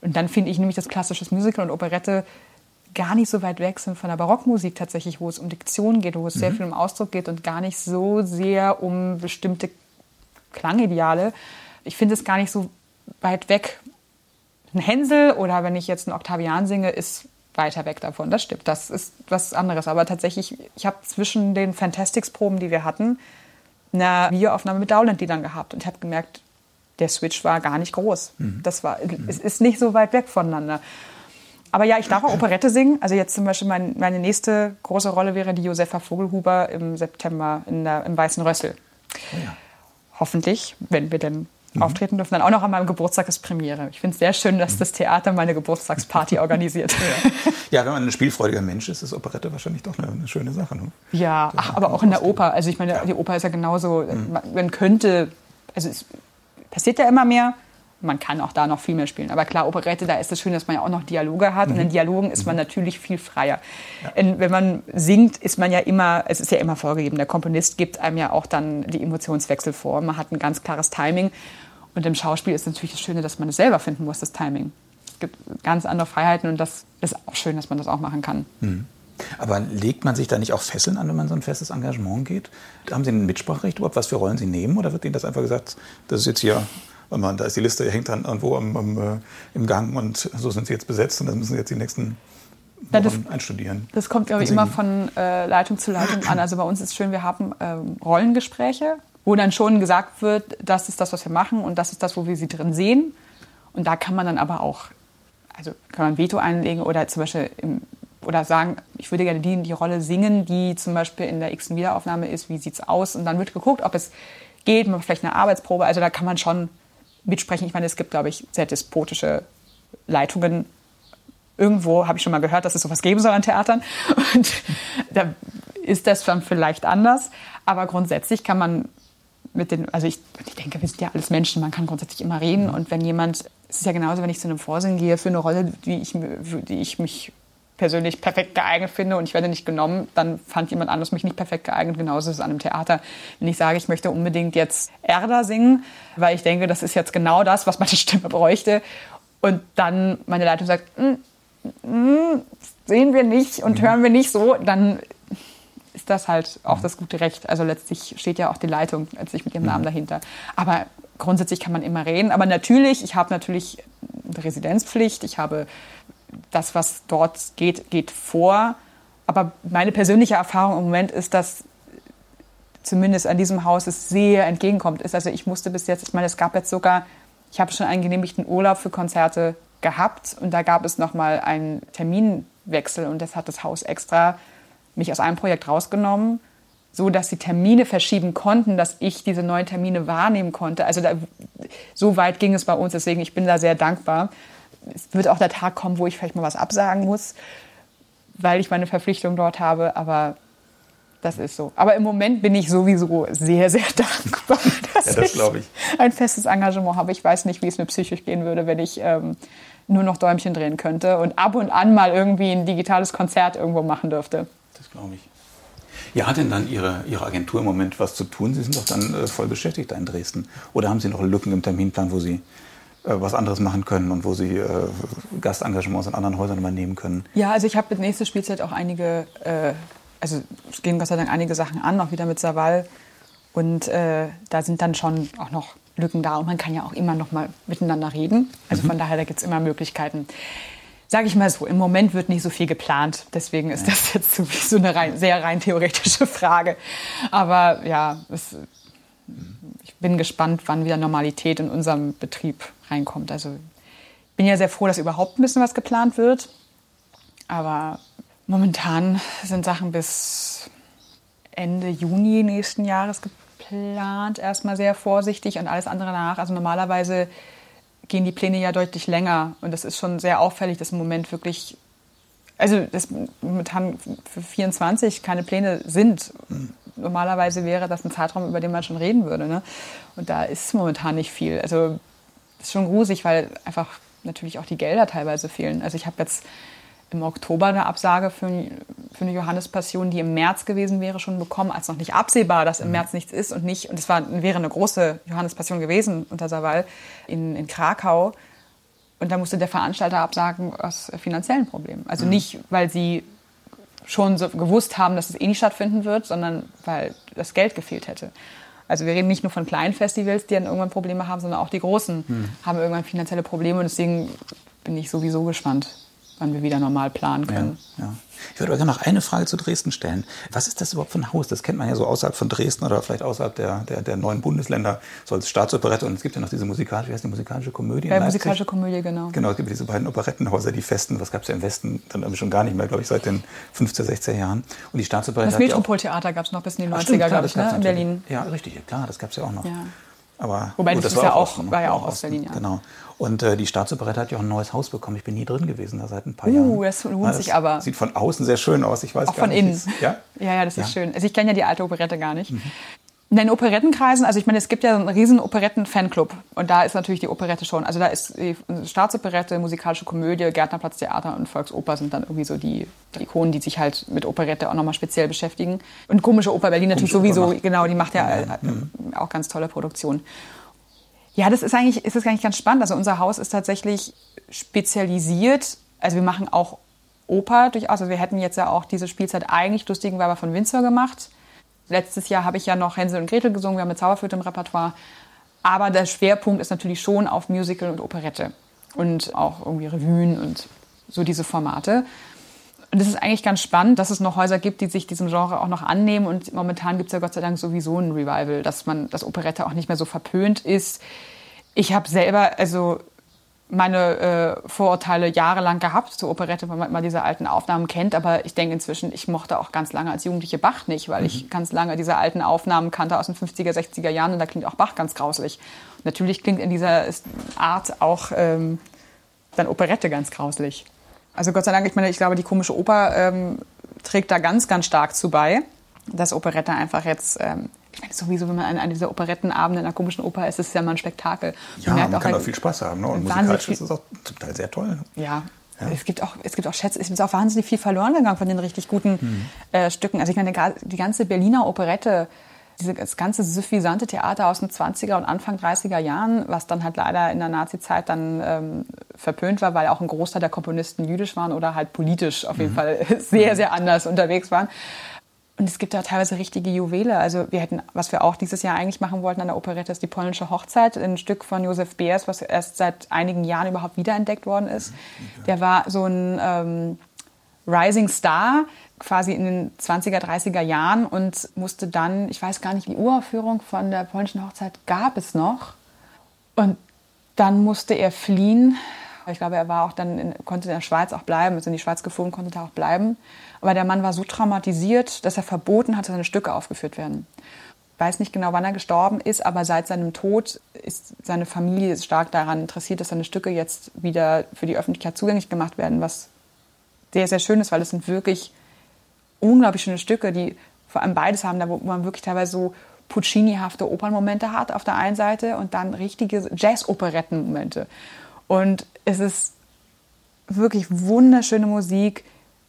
Und dann finde ich nämlich das klassische Musical und Operette gar nicht so weit weg sind von der Barockmusik tatsächlich, wo es um Diktion geht, wo es mhm. sehr viel um Ausdruck geht und gar nicht so sehr um bestimmte Klangideale. Ich finde es gar nicht so weit weg. Ein Hänsel oder wenn ich jetzt einen Oktavian singe, ist weiter weg davon. Das stimmt, das ist was anderes. Aber tatsächlich, ich habe zwischen den Fantastics-Proben, die wir hatten, eine Videoaufnahme mit Dowland-Liedern gehabt und habe gemerkt, der Switch war gar nicht groß. Mhm. Das war, mhm. es ist nicht so weit weg voneinander. Aber ja, ich darf auch Operette singen. Also jetzt zum Beispiel mein, meine nächste große Rolle wäre die Josefa Vogelhuber im September in der, im Weißen Rössel. Oh ja. Hoffentlich, wenn wir denn mhm. auftreten dürfen. Dann auch noch an meinem Geburtstag ist Premiere. Ich finde es sehr schön, dass das Theater meine Geburtstagsparty organisiert. ja. ja, wenn man ein spielfreudiger Mensch ist, ist Operette wahrscheinlich doch eine, eine schöne Sache. Ne? Ja, ach, aber auch in der Oper. Also ich meine, die Oper ist ja genauso, mhm. man könnte, also es passiert ja immer mehr, man kann auch da noch viel mehr spielen. Aber klar, Operette, da ist es schön, dass man ja auch noch Dialoge hat. Mhm. Und in mhm. Dialogen ist man mhm. natürlich viel freier. Ja. wenn man singt, ist man ja immer, es ist ja immer vorgegeben. Der Komponist gibt einem ja auch dann die Emotionswechsel vor. Man hat ein ganz klares Timing. Und im Schauspiel ist natürlich das Schöne, dass man es selber finden muss, das Timing. Es gibt ganz andere Freiheiten und das ist auch schön, dass man das auch machen kann. Mhm. Aber legt man sich da nicht auch Fesseln an, wenn man so ein festes Engagement geht? Haben Sie ein Mitspracherecht überhaupt, was für Rollen Sie nehmen? Oder wird Ihnen das einfach gesagt, das ist jetzt hier, man, da ist die Liste, hängt dann irgendwo am, am, äh, im Gang und so sind Sie jetzt besetzt und dann müssen Sie jetzt die nächsten ja, das, einstudieren? Das kommt, glaube ich, immer von äh, Leitung zu Leitung an. Also bei uns ist es schön, wir haben äh, Rollengespräche wo dann schon gesagt wird, das ist das, was wir machen und das ist das, wo wir sie drin sehen. Und da kann man dann aber auch, also kann man Veto einlegen oder zum Beispiel im, oder sagen, ich würde gerne die, die Rolle singen, die zum Beispiel in der x Wiederaufnahme ist, wie sieht es aus? Und dann wird geguckt, ob es geht, man vielleicht eine Arbeitsprobe. Also da kann man schon mitsprechen. Ich meine, es gibt, glaube ich, sehr despotische Leitungen. Irgendwo habe ich schon mal gehört, dass es sowas geben soll an Theatern. Und da ist das dann vielleicht anders. Aber grundsätzlich kann man mit den, also ich, ich denke, wir sind ja alles Menschen, man kann grundsätzlich immer reden. Und wenn jemand, es ist ja genauso, wenn ich zu einem Vorsingen gehe für eine Rolle, die ich, die ich mich persönlich perfekt geeignet finde und ich werde nicht genommen, dann fand jemand anderes mich nicht perfekt geeignet. Genauso ist es an einem Theater. Wenn ich sage, ich möchte unbedingt jetzt Erda singen, weil ich denke, das ist jetzt genau das, was meine Stimme bräuchte. Und dann meine Leitung sagt, mm, mm, sehen wir nicht und hören wir nicht so, dann ist das halt auch das gute Recht. Also letztlich steht ja auch die Leitung letztlich mit ihrem Namen dahinter. Aber grundsätzlich kann man immer reden. Aber natürlich, ich habe natürlich eine Residenzpflicht, ich habe das, was dort geht, geht vor. Aber meine persönliche Erfahrung im Moment ist, dass zumindest an diesem Haus es sehr entgegenkommt. Ist also ich musste bis jetzt, ich meine, es gab jetzt sogar, ich habe schon einen genehmigten Urlaub für Konzerte gehabt und da gab es noch mal einen Terminwechsel und das hat das Haus extra mich aus einem Projekt rausgenommen, so dass sie Termine verschieben konnten, dass ich diese neuen Termine wahrnehmen konnte. Also da, so weit ging es bei uns, deswegen ich bin da sehr dankbar es wird auch der Tag kommen, wo ich vielleicht mal was absagen muss, weil ich meine Verpflichtung dort habe. Aber das ist so. Aber im Moment bin ich sowieso sehr, sehr dankbar, dass Ja, das ich, ein festes Engagement habe. Ich weiß nicht, wie es mir psychisch gehen würde, wenn ich ähm, nur noch Däumchen drehen könnte und ab und an mal irgendwie ein digitales Konzert irgendwo machen dürfte. Das glaube ich. Ja, hat denn dann Ihre, Ihre Agentur im Moment was zu tun? Sie sind doch dann äh, voll beschäftigt in Dresden. Oder haben Sie noch Lücken im Terminplan, wo Sie was anderes machen können und wo sie äh, Gastengagements in anderen Häusern übernehmen können. Ja, also ich habe mit nächster Spielzeit auch einige, äh, also es gehen Gott sei Dank einige Sachen an, auch wieder mit Saval. Und äh, da sind dann schon auch noch Lücken da und man kann ja auch immer noch mal miteinander reden. Also mhm. von daher, da gibt es immer Möglichkeiten. Sage ich mal so, im Moment wird nicht so viel geplant. Deswegen ist das jetzt so eine rein, sehr rein theoretische Frage. Aber ja, es, ich bin gespannt, wann wieder Normalität in unserem Betrieb reinkommt. Also ich bin ja sehr froh, dass überhaupt ein bisschen was geplant wird. Aber momentan sind Sachen bis Ende Juni nächsten Jahres geplant. Erstmal sehr vorsichtig und alles andere nach. Also normalerweise gehen die Pläne ja deutlich länger. Und das ist schon sehr auffällig, dass im Moment wirklich, also dass momentan für 24 keine Pläne sind. Normalerweise wäre das ein Zeitraum, über den man schon reden würde. Ne? Und da ist momentan nicht viel. Also ist schon gruselig, weil einfach natürlich auch die Gelder teilweise fehlen. Also ich habe jetzt im Oktober eine Absage für, für eine Johannespassion, die im März gewesen wäre, schon bekommen, als noch nicht absehbar, dass im mhm. März nichts ist und nicht. Und es war, wäre eine große Johannespassion gewesen unter Saval in, in Krakau. Und da musste der Veranstalter absagen aus finanziellen Problemen. Also mhm. nicht, weil sie schon so gewusst haben, dass es eh nicht stattfinden wird, sondern weil das Geld gefehlt hätte. Also wir reden nicht nur von kleinen Festivals, die dann irgendwann Probleme haben, sondern auch die großen hm. haben irgendwann finanzielle Probleme. Und deswegen bin ich sowieso gespannt, wann wir wieder normal planen können. Ja, ja. Ich würde gerne noch eine Frage zu Dresden stellen. Was ist das überhaupt für ein Haus? Das kennt man ja so außerhalb von Dresden oder vielleicht außerhalb der, der, der neuen Bundesländer, so als Staatsoperette. Und es gibt ja noch diese musikalische, wie heißt die musikalische Komödie? Ja, musikalische Komödie, genau. Genau, es gibt diese beiden Operettenhäuser, die festen. Das gab es ja im Westen dann schon gar nicht mehr, glaube ich, seit den 15, 16 Jahren. Und die Staatsoperette. Das Metropoltheater gab es noch bis in die 90er, glaube ich, ne? in Berlin. Ja, richtig, klar, das gab es ja auch noch. Ja. Aber, Wobei gut, das, das war, ja auch, war ja auch aus Berlin, ja. Genau. Und äh, die Staatsoperette hat ja auch ein neues Haus bekommen. Ich bin nie drin gewesen, da seit ein paar uh, Jahren. das lohnt das sich aber. Sieht von außen sehr schön aus. Ich weiß auch gar von innen. Ist, ja? ja, ja, das ist schön. Also ich kenne ja die alte Operette gar nicht. Mhm. In den Operettenkreisen, also ich meine, es gibt ja einen riesen Operetten-Fanclub und da ist natürlich die Operette schon. Also da ist die Staatsoperette, musikalische Komödie, Gärtnerplatztheater und Volksoper sind dann irgendwie so die, die Ikonen, die sich halt mit Operette auch nochmal speziell beschäftigen. Und komische Oper Berlin natürlich komische sowieso, genau, die macht ja, ja. Mhm. auch ganz tolle Produktionen. Ja, das ist eigentlich, ist das eigentlich ganz spannend. Also unser Haus ist tatsächlich spezialisiert. Also wir machen auch Oper durchaus. Also wir hätten jetzt ja auch diese Spielzeit eigentlich Lustigen Weiber von Windsor gemacht. Letztes Jahr habe ich ja noch Hänsel und Gretel gesungen. Wir haben mit Zauberflöte im Repertoire. Aber der Schwerpunkt ist natürlich schon auf Musical und Operette. Und auch irgendwie Revuen und so diese Formate. Und es ist eigentlich ganz spannend, dass es noch Häuser gibt, die sich diesem Genre auch noch annehmen. Und momentan gibt es ja Gott sei Dank sowieso ein Revival, dass man das Operette auch nicht mehr so verpönt ist. Ich habe selber also meine äh, Vorurteile jahrelang gehabt zur Operette, weil man immer diese alten Aufnahmen kennt. Aber ich denke inzwischen, ich mochte auch ganz lange als Jugendliche Bach nicht, weil mhm. ich ganz lange diese alten Aufnahmen kannte aus den 50er, 60er Jahren und da klingt auch Bach ganz grauslich. Natürlich klingt in dieser Art auch ähm, dann Operette ganz grauslich. Also Gott sei Dank, ich meine, ich glaube, die komische Oper ähm, trägt da ganz, ganz stark zu bei, dass Operette einfach jetzt, ähm, ich meine, sowieso, wenn man an, an dieser Operettenabend in einer komischen Oper ist, ist es ja mal ein Spektakel. Ja, man, man kann auch viel Spaß haben. Ne? Und musikalisch ist es auch zum Teil sehr toll. Ja, Ja. Es, gibt auch, es gibt auch Schätze, es ist auch wahnsinnig viel verloren gegangen von den richtig guten mhm. äh, Stücken. Also ich meine, die ganze Berliner Operette, dieses ganze suffisante Theater aus den 20er und Anfang 30er Jahren, was dann halt leider in der Nazi-Zeit dann ähm, verpönt war, weil auch ein Großteil der Komponisten jüdisch waren oder halt politisch auf jeden mhm. Fall sehr, sehr anders unterwegs waren. Und es gibt da teilweise richtige Juwele. Also wir hätten, was wir auch dieses Jahr eigentlich machen wollten an der Operette, ist die polnische Hochzeit, ein Stück von Josef Beers, was erst seit einigen Jahren überhaupt wiederentdeckt worden ist. Der war so ein ähm, Rising Star, quasi in den 20er, 30er Jahren und musste dann, ich weiß gar nicht, die Uraufführung von der polnischen Hochzeit gab es noch. Und dann musste er fliehen. Ich glaube, er war auch dann in, konnte in der Schweiz auch bleiben, ist in die Schweiz geflogen, konnte da auch bleiben. Aber der Mann war so traumatisiert, dass er verboten hat, dass seine Stücke aufgeführt werden. Ich weiß nicht genau, wann er gestorben ist, aber seit seinem Tod ist seine Familie stark daran interessiert, dass seine Stücke jetzt wieder für die Öffentlichkeit zugänglich gemacht werden, was sehr, sehr schön ist, weil es sind wirklich unglaublich schöne Stücke, die vor allem beides haben, da wo man wirklich teilweise so Puccini-hafte Opernmomente hat auf der einen Seite und dann richtige Jazz-Operetten-Momente. Und es ist wirklich wunderschöne Musik,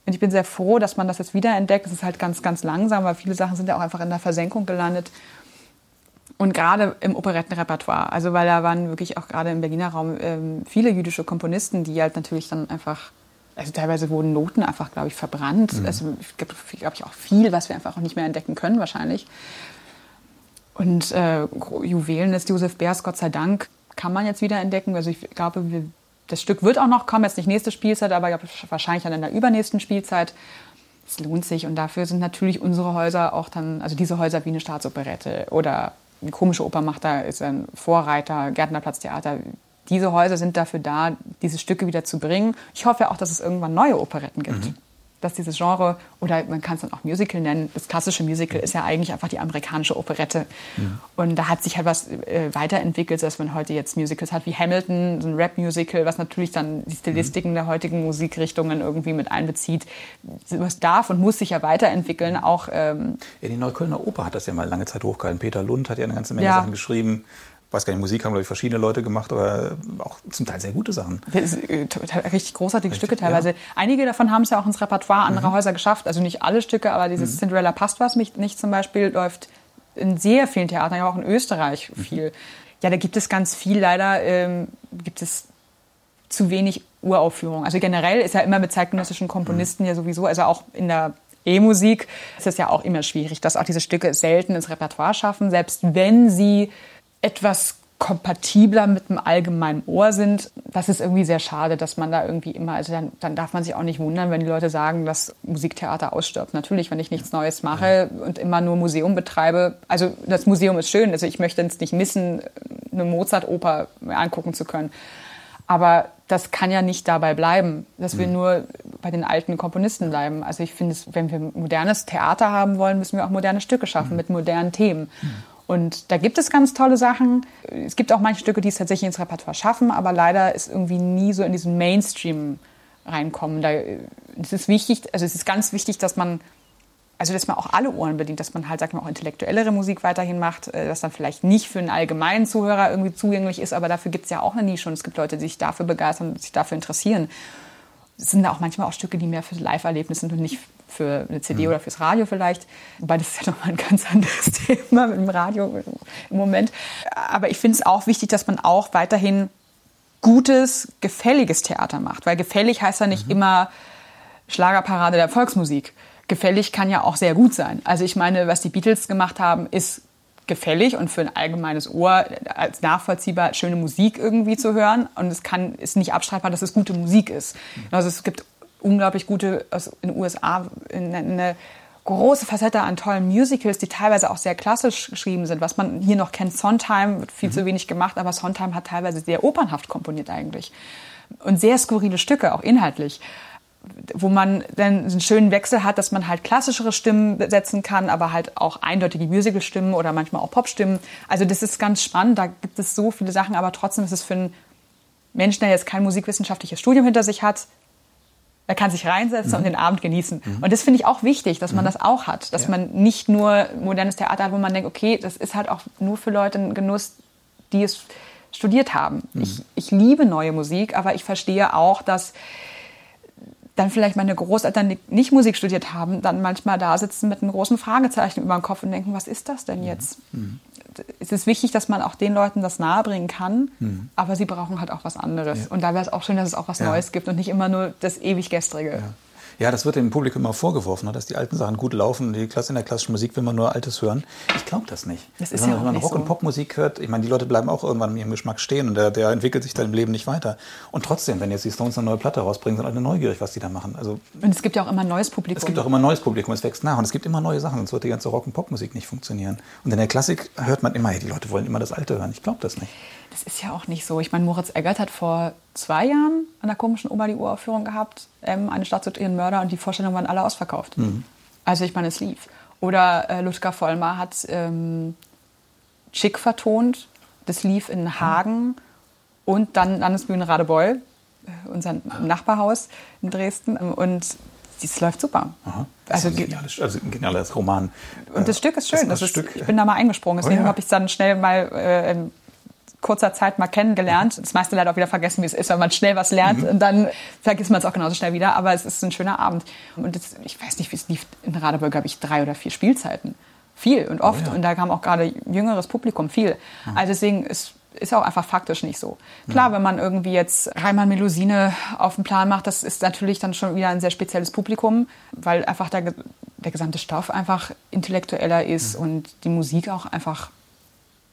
und ich bin sehr froh, dass man das jetzt wiederentdeckt. Es ist halt ganz, ganz langsam, weil viele Sachen sind ja auch einfach in der Versenkung gelandet. Und gerade im Operettenrepertoire, also weil da waren wirklich auch gerade im Berliner Raum ähm, viele jüdische Komponisten, die halt natürlich dann einfach, also teilweise wurden Noten einfach, glaube ich, verbrannt. Mhm. Also es gibt, glaube ich, auch viel, was wir einfach auch nicht mehr entdecken können wahrscheinlich. Und äh, Juwelen ist Josef Beers, Gott sei Dank, kann man jetzt wieder entdecken. Also ich glaube, wir das Stück wird auch noch kommen, jetzt nicht nächste Spielzeit, aber wahrscheinlich dann in der übernächsten Spielzeit. Es lohnt sich und dafür sind natürlich unsere Häuser auch dann, also diese Häuser wie eine Staatsoperette oder eine komische Oper macht da, ist ein Vorreiter, Gärtnerplatztheater. Diese Häuser sind dafür da, diese Stücke wieder zu bringen. Ich hoffe auch, dass es irgendwann neue Operetten gibt. Mhm dass dieses Genre, oder man kann es dann auch Musical nennen, das klassische Musical ist ja eigentlich einfach die amerikanische Operette. Ja. Und da hat sich halt was äh, weiterentwickelt, dass man heute jetzt Musicals hat wie Hamilton, so ein Rap-Musical, was natürlich dann die Stilistiken mhm. der heutigen Musikrichtungen irgendwie mit einbezieht. Was darf und muss sich ja weiterentwickeln. Auch, ähm ja, die Neuköllner Oper hat das ja mal lange Zeit hochgehalten. Peter Lund hat ja eine ganze Menge ja. Sachen geschrieben weiß gar nicht, Musik haben, glaube ich, verschiedene Leute gemacht, aber auch zum Teil sehr gute Sachen. Ist, äh, richtig großartige richtig, Stücke teilweise. Ja. Einige davon haben es ja auch ins Repertoire anderer mhm. Häuser geschafft. Also nicht alle Stücke, aber dieses mhm. Cinderella passt was mich nicht zum Beispiel läuft in sehr vielen Theatern, ja auch in Österreich mhm. viel. Ja, da gibt es ganz viel. Leider ähm, gibt es zu wenig Uraufführungen. Also generell ist ja immer mit zeitgenössischen Komponisten mhm. ja sowieso, also auch in der E-Musik ist es ja auch immer schwierig, dass auch diese Stücke selten ins Repertoire schaffen, selbst wenn sie etwas kompatibler mit dem allgemeinen Ohr sind. Das ist irgendwie sehr schade, dass man da irgendwie immer, also dann, dann, darf man sich auch nicht wundern, wenn die Leute sagen, dass Musiktheater ausstirbt. Natürlich, wenn ich nichts Neues mache und immer nur Museum betreibe. Also das Museum ist schön, also ich möchte es nicht missen, eine Mozart-Oper angucken zu können. Aber das kann ja nicht dabei bleiben, dass wir mhm. nur bei den alten Komponisten bleiben. Also ich finde, wenn wir modernes Theater haben wollen, müssen wir auch moderne Stücke schaffen mhm. mit modernen Themen. Und da gibt es ganz tolle Sachen. Es gibt auch manche Stücke, die es tatsächlich ins Repertoire schaffen, aber leider ist irgendwie nie so in diesen Mainstream reinkommen. Da es ist wichtig, also es ist ganz wichtig, dass man also dass man auch alle Ohren bedient, dass man halt, sagt man, auch intellektuellere Musik weiterhin macht, äh, das dann vielleicht nicht für einen allgemeinen Zuhörer irgendwie zugänglich ist, aber dafür gibt es ja auch eine Nische und es gibt Leute, die sich dafür begeistern und sich dafür interessieren. Es sind da auch manchmal auch Stücke, die mehr für Live-Erlebnisse sind und nicht für eine CD mhm. oder fürs Radio vielleicht. Wobei das ist ja nochmal ein ganz anderes Thema mit dem Radio im Moment. Aber ich finde es auch wichtig, dass man auch weiterhin gutes, gefälliges Theater macht. Weil gefällig heißt ja nicht mhm. immer Schlagerparade der Volksmusik. Gefällig kann ja auch sehr gut sein. Also ich meine, was die Beatles gemacht haben, ist gefällig und für ein allgemeines Ohr als nachvollziehbar schöne Musik irgendwie zu hören. Und es kann, ist nicht abstreitbar, dass es gute Musik ist. Mhm. Also es gibt unglaublich gute, also in den USA eine, eine große Facette an tollen Musicals, die teilweise auch sehr klassisch geschrieben sind. Was man hier noch kennt, Sondheim, wird viel mhm. zu wenig gemacht, aber Sondheim hat teilweise sehr opernhaft komponiert eigentlich. Und sehr skurrile Stücke, auch inhaltlich wo man dann einen schönen Wechsel hat, dass man halt klassischere Stimmen setzen kann, aber halt auch eindeutige Musical-Stimmen oder manchmal auch Pop-Stimmen. Also das ist ganz spannend, da gibt es so viele Sachen, aber trotzdem ist es für einen Menschen, der jetzt kein musikwissenschaftliches Studium hinter sich hat, er kann sich reinsetzen mhm. und den Abend genießen. Mhm. Und das finde ich auch wichtig, dass man mhm. das auch hat. Dass ja. man nicht nur modernes Theater hat, wo man denkt, okay, das ist halt auch nur für Leute ein Genuss, die es studiert haben. Mhm. Ich, ich liebe neue Musik, aber ich verstehe auch, dass dann vielleicht meine Großeltern, die nicht Musik studiert haben, dann manchmal da sitzen mit einem großen Fragezeichen über dem Kopf und denken, was ist das denn jetzt? Mhm. Es ist wichtig, dass man auch den Leuten das nahebringen kann, aber sie brauchen halt auch was anderes. Ja. Und da wäre es auch schön, dass es auch was Ja. Neues gibt und nicht immer nur das ewig Gestrige. Ja. Ja, das wird dem Publikum immer vorgeworfen, ne, dass die alten Sachen gut laufen. Die Klasse in der klassischen Musik will man nur Altes hören. Ich glaube das nicht. Das ist wenn ja man, auch wenn man Rock- und so. Popmusik hört, ich meine, die Leute bleiben auch irgendwann mit ihrem Geschmack stehen und der, der entwickelt sich dann im Leben nicht weiter. Und trotzdem, wenn jetzt die Stones eine neue Platte rausbringen, sind alle neugierig, was die da machen. Also Und es gibt ja auch immer ein neues Publikum. es gibt auch immer ein neues Publikum, es wächst nach und es gibt immer neue Sachen, sonst wird die ganze Rock- und Popmusik nicht funktionieren. Und in der Klassik hört man immer, hey, die Leute wollen immer das Alte hören. Ich glaube das nicht. Das ist ja auch nicht so. Ich meine, Moritz Eggert hat vor zwei Jahren an der komischen Ober die Uraufführung gehabt, ähm, eine Stadt sucht ihren Mörder und die Vorstellungen waren alle ausverkauft. Also ich meine, es lief. Oder äh, Ludger Vollmer hat ähm, Chick vertont, das lief in Hagen und dann Landesbühne Radebeul, äh, unser Nachbarhaus in Dresden. Und das läuft super. Aha. Das Also, ist ein geniales, also ein geniales Roman. und das Äh, Stück ist schön. Das das ist, Stück- ich bin da mal eingesprungen. Deswegen Oh ja. habe ich es dann schnell mal äh, kurzer Zeit mal kennengelernt. Das meiste leider auch wieder vergessen, wie es ist, wenn man schnell was lernt. Mhm. Und dann vergisst man es auch genauso schnell wieder. Aber es ist ein schöner Abend. Und das, ich weiß nicht, wie es lief. In Radebeul, glaube ich, drei oder vier Spielzeiten. Viel und oft. Oh ja. Und da kam auch gerade jüngeres Publikum viel. Also deswegen ist ist auch einfach faktisch nicht so. Klar, wenn man irgendwie jetzt Reimann Melusine auf den Plan macht, das ist natürlich dann schon wieder ein sehr spezielles Publikum, weil einfach der, der gesamte Stoff einfach intellektueller ist und die Musik auch einfach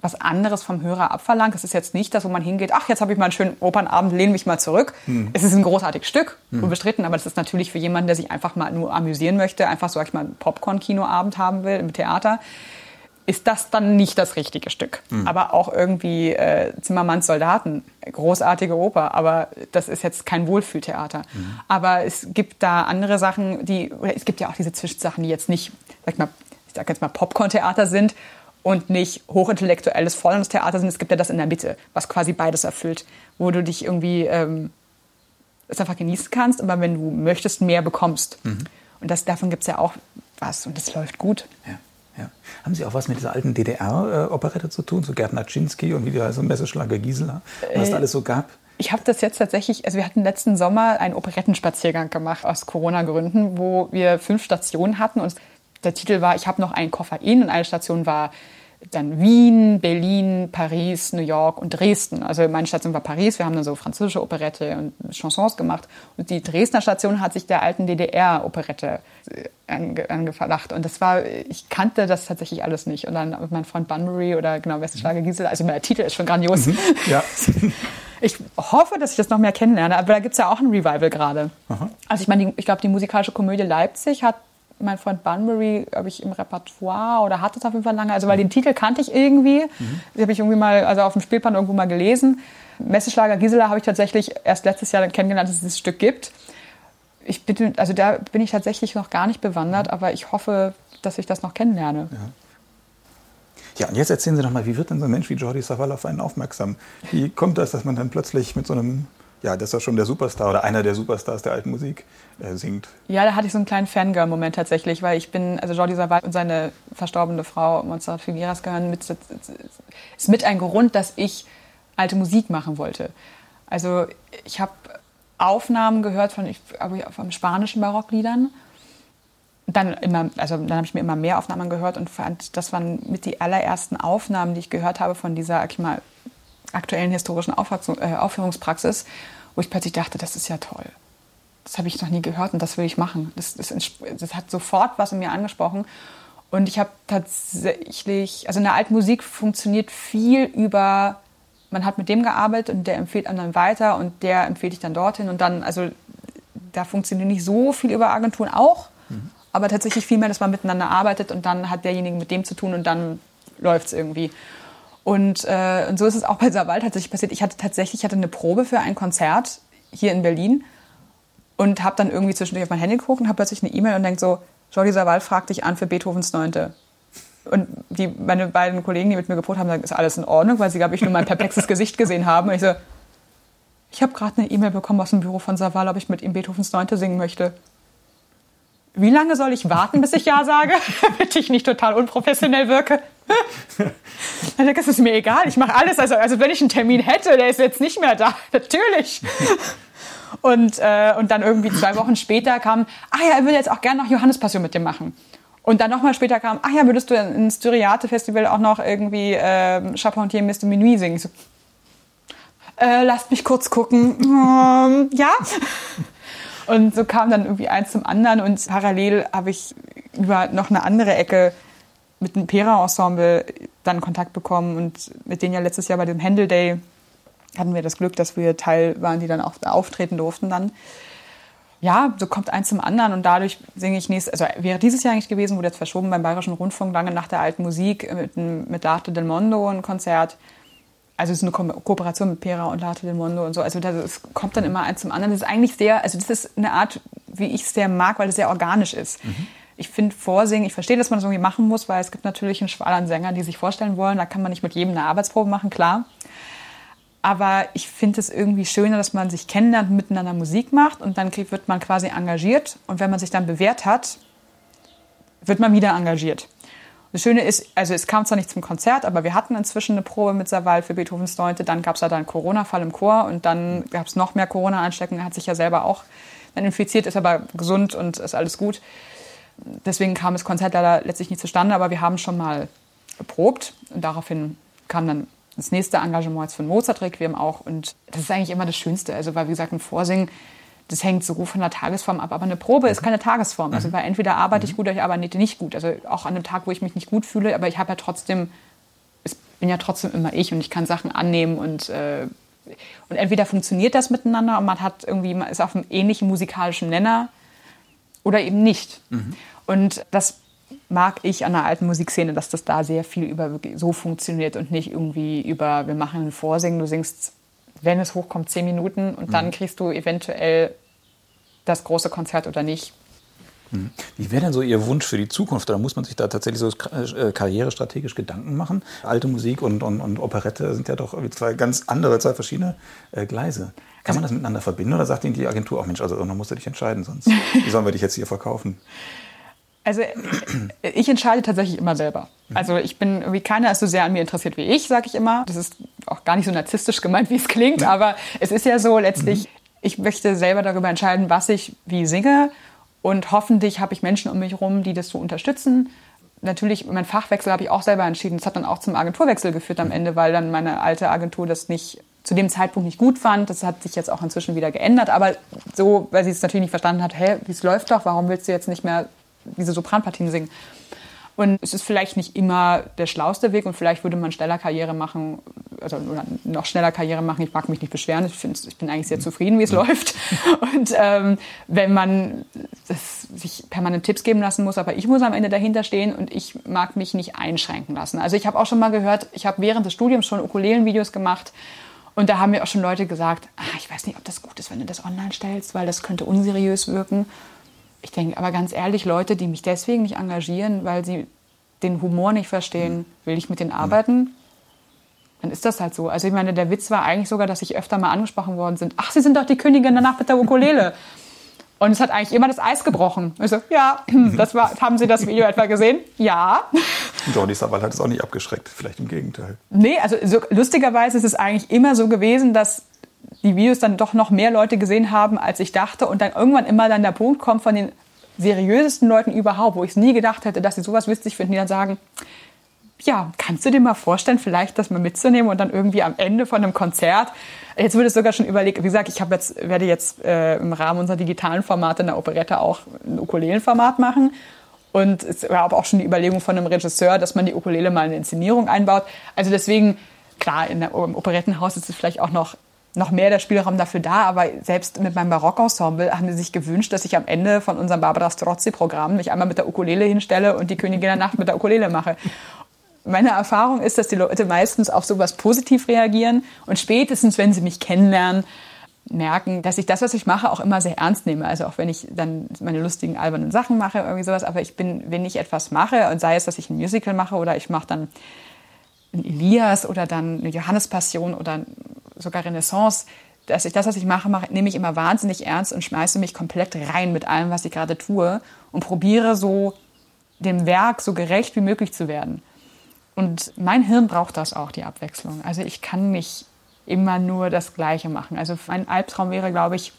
was anderes vom Hörer abverlangt. Das ist jetzt nicht das, wo man hingeht, ach, jetzt habe ich mal einen schönen Opernabend, lehne mich mal zurück. Es ist ein großartiges Stück, unbestritten, aber das ist natürlich für jemanden, der sich einfach mal nur amüsieren möchte, einfach, sag ich mal, einen Popcorn-Kinoabend haben will im Theater, ist das dann nicht das richtige Stück. Aber auch irgendwie äh, Zimmermanns Soldaten, großartige Oper, aber das ist jetzt kein Wohlfühltheater. Aber es gibt da andere Sachen, die, oder es gibt ja auch diese Zwischensachen, die jetzt nicht, sag ich mal, ich sag jetzt mal Popcorn-Theater sind und nicht hochintellektuelles Vollungstheater sind. Es gibt ja das in der Mitte, was quasi beides erfüllt, wo du dich irgendwie ähm, es einfach genießen kannst, aber wenn du möchtest, mehr bekommst. Und das, davon gibt es ja auch was und das läuft gut. Ja, ja. Haben Sie auch was mit dieser alten DDR-Operette zu tun, so Gerd Naczynski und wie die heißt, Messeschlager Gisela, was Äh, da alles so gab? Ich habe das jetzt tatsächlich, also wir hatten letzten Sommer einen Operettenspaziergang gemacht aus Corona-Gründen, wo wir fünf Stationen hatten und der Titel war Ich habe noch einen Koffein und eine Station war dann Wien, Berlin, Paris, New York und Dresden. Also meine Station war Paris, wir haben dann so französische Operette und Chansons gemacht und die Dresdner Station hat sich der alten DDR-Operette äh, ange angeflacht und das war, ich kannte das tatsächlich alles nicht und dann mit meinem Freund Bunbury oder genau Westschlager Gisela, also der Titel ist schon grandios. Ja. Ich hoffe, dass ich das noch mehr kennenlerne, aber da gibt es ja auch ein Revival gerade. Also ich meine, ich glaube, die musikalische Komödie Leipzig hat mein Freund Bunbury, glaube ich, im Repertoire oder hatte es auf jeden Fall lange. Also weil den Titel kannte ich irgendwie. Die habe ich irgendwie mal, also auf dem Spielplan irgendwo mal gelesen. Messeschlager Gisela habe ich tatsächlich erst letztes Jahr kennengelernt, dass es dieses Stück gibt. Ich bin, also da bin ich tatsächlich noch gar nicht bewandert, aber ich hoffe, dass ich das noch kennenlerne. Ja, und jetzt erzählen Sie doch mal, wie wird denn so ein Mensch wie Jordi Savall auf einen aufmerksam? Wie kommt das, dass man dann plötzlich mit so einem, ja, das ist ja schon der Superstar oder einer der Superstars der alten Musik äh, singt? Ja, da hatte ich so einen kleinen Fangirl-Moment tatsächlich, weil ich bin, also Jordi Savall und seine verstorbene Frau Montserrat Figueras gehören mit, ist mit ein Grund, dass ich alte Musik machen wollte. Also ich habe Aufnahmen gehört von, ich von spanischen Barockliedern. Dann also dann habe ich mir immer mehr Aufnahmen gehört und fand, das waren mit die allerersten Aufnahmen, die ich gehört habe von dieser, ich mal, aktuellen historischen äh, Aufführungspraxis, wo ich plötzlich dachte, das ist ja toll das habe ich noch nie gehört und das will ich machen. Das, das, das hat sofort was in mir angesprochen. Und ich habe tatsächlich, also in der alten Musik funktioniert viel über, man hat mit dem gearbeitet und der empfiehlt anderen weiter und der empfiehlt dich dann dorthin und dann, also da funktioniert nicht so viel über Agenturen auch, aber tatsächlich viel mehr, dass man miteinander arbeitet und dann hat derjenige mit dem zu tun und dann läuft es irgendwie. Und, äh, und so ist es auch bei Savall tatsächlich passiert. Ich hatte tatsächlich ich hatte eine Probe für ein Konzert hier in Berlin und habe dann irgendwie zwischendurch auf mein Handy geguckt und habe plötzlich eine E-Mail und denke so, Jordi Savall fragt dich an für Beethovens Neunte. Und die, meine beiden Kollegen, die mit mir geprobt haben, sagen, ist alles in Ordnung, weil sie, glaube ich, nur mein perplexes Gesicht gesehen haben. Und ich so, ich habe gerade eine E-Mail bekommen aus dem Büro von Savall, ob ich mit ihm Beethovens Neunte singen möchte. Wie lange soll ich warten, bis ich Ja sage, damit ich nicht total unprofessionell wirke? Dann denke ich, es ist mir egal, ich mache alles. Also, also wenn ich einen Termin hätte, der ist jetzt nicht mehr da, natürlich. Und, äh, und dann irgendwie zwei Wochen später kam, ah ja, er will jetzt auch gerne noch Johannes Passion mit dir machen. Und dann nochmal später kam, ach ja, würdest du ins Styriate-Festival auch noch irgendwie äh, Charpentier Mr. Minuit singen? So, äh, lasst mich kurz gucken. Ähm, ja. Und so kam dann irgendwie eins zum anderen und parallel habe ich über noch eine andere Ecke mit dem Pera-Ensemble dann Kontakt bekommen und mit denen ja letztes Jahr bei dem Handel Day hatten wir das Glück, dass wir Teil waren, die dann auch auftreten durften dann. Ja, so kommt eins zum anderen und dadurch singe ich nächstes, also wäre dieses Jahr eigentlich gewesen, wurde jetzt verschoben beim Bayerischen Rundfunk, lange nach der alten Musik mit, mit L'Arte del Mondo ein Konzert. Also es ist eine Ko Kooperation mit Pera und L'Arte del Mondo und so. Also es kommt dann immer eins zum anderen. Das ist eigentlich sehr, also das ist eine Art, wie ich es sehr mag, weil es sehr organisch ist. Mhm ich finde Vorsingen, ich verstehe, dass man das irgendwie machen muss, weil es gibt natürlich einen Schwall an Sängern, die sich vorstellen wollen. Da kann man nicht mit jedem eine Arbeitsprobe machen, klar. Aber ich finde es irgendwie schöner, dass man sich kennenlernt miteinander Musik macht und dann wird man quasi engagiert. Und wenn man sich dann bewährt hat, wird man wieder engagiert. Das Schöne ist, also es kam zwar nicht zum Konzert, aber wir hatten inzwischen eine Probe mit Saval für Beethovens Neunte. Dann gab es da einen Corona-Fall im Chor und dann gab es noch mehr Corona-Ansteckungen. Er hat sich ja selber auch dann infiziert, ist aber gesund und ist alles gut deswegen kam das Konzert leider letztlich nicht zustande, aber wir haben schon mal geprobt. Und daraufhin kam dann das nächste Engagement jetzt von Mozart Requiem auch. Und das ist eigentlich immer das Schönste, also weil wie gesagt ein Vorsingen, das hängt so von der Tagesform ab, aber eine Probe ist keine Tagesform, also mhm. weil entweder arbeite ich gut oder ich arbeite nicht gut, also auch an einem Tag, wo ich mich nicht gut fühle, aber ich habe ja trotzdem, ich bin ja trotzdem immer ich und ich kann Sachen annehmen und äh, und entweder funktioniert das miteinander und man hat irgendwie, man ist auf einem ähnlichen musikalischen Nenner oder eben nicht. Mhm. Und das mag ich an der alten Musikszene, dass das da sehr viel über so funktioniert und nicht irgendwie über, wir machen ein Vorsingen, du singst, wenn es hochkommt, zehn Minuten und mhm. dann kriegst du eventuell das große Konzert oder nicht. Mhm. Wie wäre denn so Ihr Wunsch für die Zukunft? Oder muss man sich da tatsächlich so äh, karrierestrategisch Gedanken machen? Alte Musik und, und, und Operette sind ja doch zwei ganz andere, zwei verschiedene äh, Gleise. Kann man das miteinander verbinden oder sagt Ihnen die Agentur auch, Mensch, also irgendwann musst du dich entscheiden, sonst wie sollen wir dich jetzt hier verkaufen? Also ich entscheide tatsächlich immer selber. Mhm. Also ich bin irgendwie keiner ist so sehr an mir interessiert wie ich, sage ich immer. Das ist auch gar nicht so narzisstisch gemeint, wie es klingt, aber es ist ja so letztlich, mhm. ich möchte selber darüber entscheiden, was ich wie singe und hoffentlich habe ich Menschen um mich herum, die das so unterstützen. Natürlich, mein Fachwechsel habe ich auch selber entschieden. Das hat dann auch zum Agenturwechsel geführt am mhm. Ende, weil dann meine alte Agentur das nicht zu dem Zeitpunkt nicht gut fand. Das hat sich jetzt auch inzwischen wieder geändert. Aber so, weil sie es natürlich nicht verstanden hat, hey, wie es läuft doch, warum willst du jetzt nicht mehr diese Sopranpartien singen? Und es ist vielleicht nicht immer der schlauste Weg und vielleicht würde man schneller Karriere machen, also noch schneller Karriere machen. Ich mag mich nicht beschweren. Ich, ich bin eigentlich sehr zufrieden, wie es läuft. Und ähm, wenn man das, sich permanent Tipps geben lassen muss, aber ich muss am Ende dahinter stehen und ich mag mich nicht einschränken lassen. Also ich habe auch schon mal gehört, ich habe während des Studiums schon Ukulelen-Videos gemacht und da haben mir auch schon Leute gesagt, ah, ich weiß nicht, ob das gut ist, wenn du das online stellst, weil das könnte unseriös wirken. Ich denke aber ganz ehrlich, Leute, die mich deswegen nicht engagieren, weil sie den Humor nicht verstehen, will ich mit denen arbeiten? Dann ist das halt so. Also ich meine, der Witz war eigentlich sogar, dass ich öfter mal angesprochen worden sind. Ach, Sie sind doch die Königin danach mit der Ukulele. Und es hat eigentlich immer das Eis gebrochen. Ich so, ja, das war, haben Sie das Video etwa gesehen? Ja. Jordi Savall hat es auch nicht abgeschreckt, vielleicht im Gegenteil. Nee, also so, lustigerweise ist es eigentlich immer so gewesen, dass die Videos dann doch noch mehr Leute gesehen haben, als ich dachte. Und dann irgendwann immer dann der Punkt kommt von den seriösesten Leuten überhaupt, wo ich es nie gedacht hätte, dass sie sowas witzig finden, die dann sagen, ja, kannst du dir mal vorstellen, vielleicht das mal mitzunehmen und dann irgendwie am Ende von einem Konzert, jetzt würde es sogar schon überlegt, wie gesagt, ich habe jetzt, werde jetzt äh, im Rahmen unserer digitalen Formate in der Operette auch ein Ukulelenformat machen. Und es war auch schon die Überlegung von einem Regisseur, dass man die Ukulele mal in eine Inszenierung einbaut. Also deswegen, klar, in der, im Operettenhaus ist es vielleicht auch noch noch mehr der Spielraum dafür da, aber selbst mit meinem Barockensemble haben sie sich gewünscht, dass ich am Ende von unserem Barbara Strozzi-Programm mich einmal mit der Ukulele hinstelle und die Königin der Nacht mit der Ukulele mache meine Erfahrung ist, dass die Leute meistens auf sowas positiv reagieren und spätestens, wenn sie mich kennenlernen, merken, dass ich das, was ich mache, auch immer sehr ernst nehme. Also auch wenn ich dann meine lustigen, albernen Sachen mache, irgendwie sowas. Aber ich bin, wenn ich etwas mache, und sei es, dass ich ein Musical mache oder ich mache dann ein Elias oder dann eine Johannespassion oder sogar Renaissance, dass ich das, was ich mache, mache, nehme ich immer wahnsinnig ernst und schmeiße mich komplett rein mit allem, was ich gerade tue und probiere so dem Werk so gerecht wie möglich zu werden. Und mein Hirn braucht das auch, die Abwechslung. Also ich kann nicht immer nur das Gleiche machen. Also mein Albtraum wäre, glaube ich,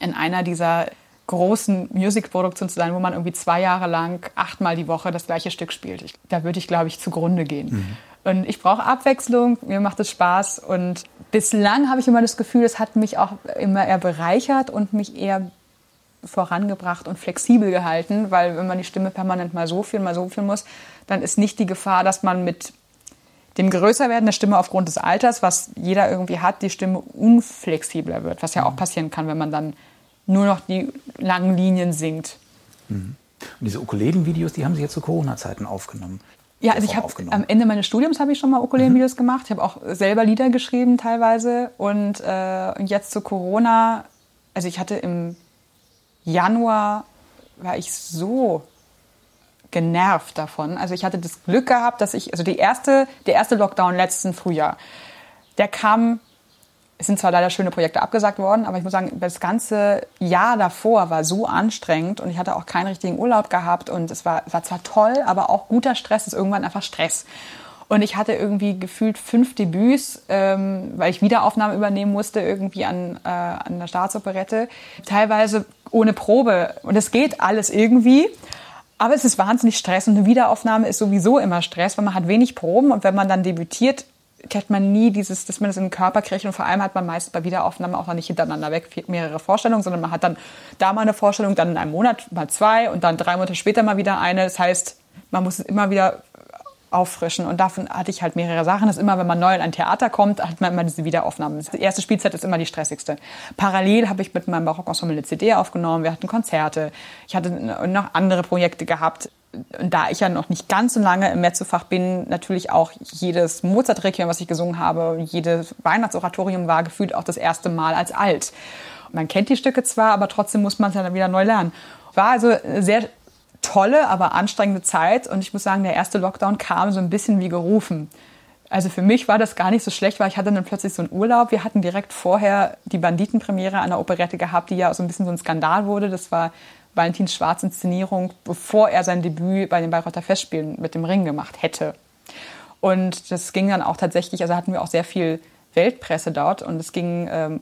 in einer dieser großen Musikproduktionen zu sein, wo man irgendwie zwei Jahre lang achtmal die Woche das gleiche Stück spielt. Ich, da würde ich, glaube ich, zugrunde gehen. Mhm. Und ich brauche Abwechslung, mir macht es Spaß und bislang habe ich immer das Gefühl, es hat mich auch immer eher bereichert und mich eher vorangebracht und flexibel gehalten, weil wenn man die Stimme permanent mal so viel, mal so viel muss, dann ist nicht die Gefahr, dass man mit dem Größerwerden der Stimme aufgrund des Alters, was jeder irgendwie hat, die Stimme unflexibler wird, was ja auch passieren kann, wenn man dann nur noch die langen Linien singt. Mhm. Und diese Ukulelen-Videos, die haben Sie jetzt zu Corona-Zeiten aufgenommen. Ja, also ich habe am Ende meines Studiums habe ich schon mal Ukulelen-Videos mhm. gemacht. Ich habe auch selber Lieder geschrieben teilweise und, äh, und jetzt zu Corona. Also ich hatte im Januar war ich so genervt davon. Also ich hatte das Glück gehabt, dass ich, also die erste, der erste Lockdown letzten Frühjahr, der kam, es sind zwar leider schöne Projekte abgesagt worden, aber ich muss sagen, das ganze Jahr davor war so anstrengend und ich hatte auch keinen richtigen Urlaub gehabt und es war, war zwar toll, aber auch guter Stress, es ist irgendwann einfach Stress. Und ich hatte irgendwie gefühlt fünf Debüts, ähm, weil ich Wiederaufnahmen übernehmen musste, irgendwie an, äh, an der Staatsoperette. Teilweise ohne Probe. Und es geht alles irgendwie. Aber es ist wahnsinnig Stress und eine Wiederaufnahme ist sowieso immer Stress, weil man hat wenig Proben und wenn man dann debütiert, kriegt man nie dieses, dass man das in den Körper kriegt und vor allem hat man meist bei Wiederaufnahmen auch noch nicht hintereinander weg mehrere Vorstellungen, sondern man hat dann da mal eine Vorstellung, dann in einem Monat mal zwei und dann drei Monate später mal wieder eine. Das heißt, man muss es immer wieder auffrischen. Und davon hatte ich halt mehrere Sachen. Das ist immer, wenn man neu in ein Theater kommt, hat man immer diese Wiederaufnahmen. Die erste Spielzeit ist immer die stressigste. Parallel habe ich mit meinem Barockensemble eine CD aufgenommen. Wir hatten Konzerte. Ich hatte noch andere Projekte gehabt. Und da ich ja noch nicht ganz so lange im Mezzofach bin, natürlich auch jedes Mozart-Requiem, was ich gesungen habe, jedes Weihnachtsoratorium war gefühlt auch das erste Mal als alt. Man kennt die Stücke zwar, aber trotzdem muss man es ja dann wieder neu lernen. War also sehr tolle, aber anstrengende Zeit. Und ich muss sagen, der erste Lockdown kam so ein bisschen wie gerufen. Also für mich war das gar nicht so schlecht, weil ich hatte dann plötzlich so einen Urlaub. Wir hatten direkt vorher die Banditenpremiere einer Operette gehabt, die ja so ein bisschen so ein Skandal wurde. Das war Valentins Schwarz Inszenierung, bevor er sein Debüt bei den Bayreuther Festspielen mit dem Ring gemacht hätte. Und das ging dann auch tatsächlich, also hatten wir auch sehr viel Weltpresse dort und es ging ähm,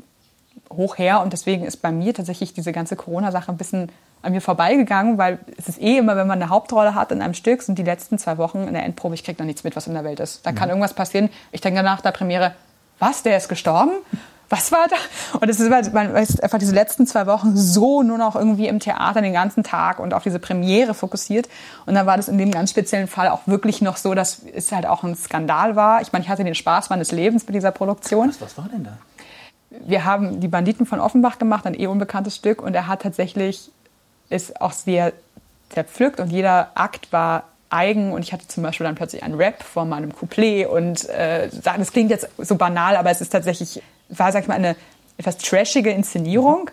hoch her und deswegen ist bei mir tatsächlich diese ganze Corona-Sache ein bisschen an mir vorbeigegangen, weil es ist eh immer, wenn man eine Hauptrolle hat in einem Stück, sind die letzten zwei Wochen in der Endprobe, ich kriege noch nichts mit, was in der Welt ist. Da kann mhm. irgendwas passieren. Ich denke danach der Premiere, was, der ist gestorben? Was war da? Und es ist, man ist einfach diese letzten zwei Wochen so nur noch irgendwie im Theater den ganzen Tag und auf diese Premiere fokussiert. Und dann war das in dem ganz speziellen Fall auch wirklich noch so, dass es halt auch ein Skandal war. Ich meine, ich hatte den Spaß meines Lebens mit dieser Produktion. Was, was war denn da? Wir haben die Banditen von Offenbach gemacht, ein eh unbekanntes Stück, und er hat tatsächlich ist auch sehr zerpflückt und jeder Akt war eigen und ich hatte zum Beispiel dann plötzlich einen Rap vor meinem Couplet und äh, das klingt jetzt so banal, aber es ist tatsächlich, war, sag ich mal, eine etwas trashige Inszenierung.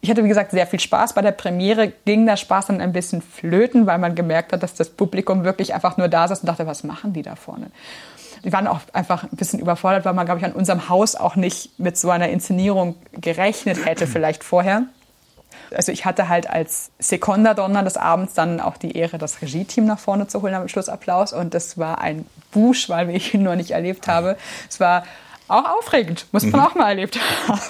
Ich hatte, wie gesagt, sehr viel Spaß. Bei der Premiere ging der Spaß dann ein bisschen flöten, weil man gemerkt hat, dass das Publikum wirklich einfach nur da saß und dachte, was machen die da vorne? Die waren auch einfach ein bisschen überfordert, weil man, glaube ich, an unserem Haus auch nicht mit so einer Inszenierung gerechnet hätte, vielleicht vorher. Also ich hatte halt als Sekundadonna des Abends dann auch die Ehre, das Regie-Team nach vorne zu holen am Schlussapplaus. Und das war ein Busch, weil ich ihn noch nicht erlebt habe. Es war auch aufregend, muss man mhm. auch mal erlebt haben.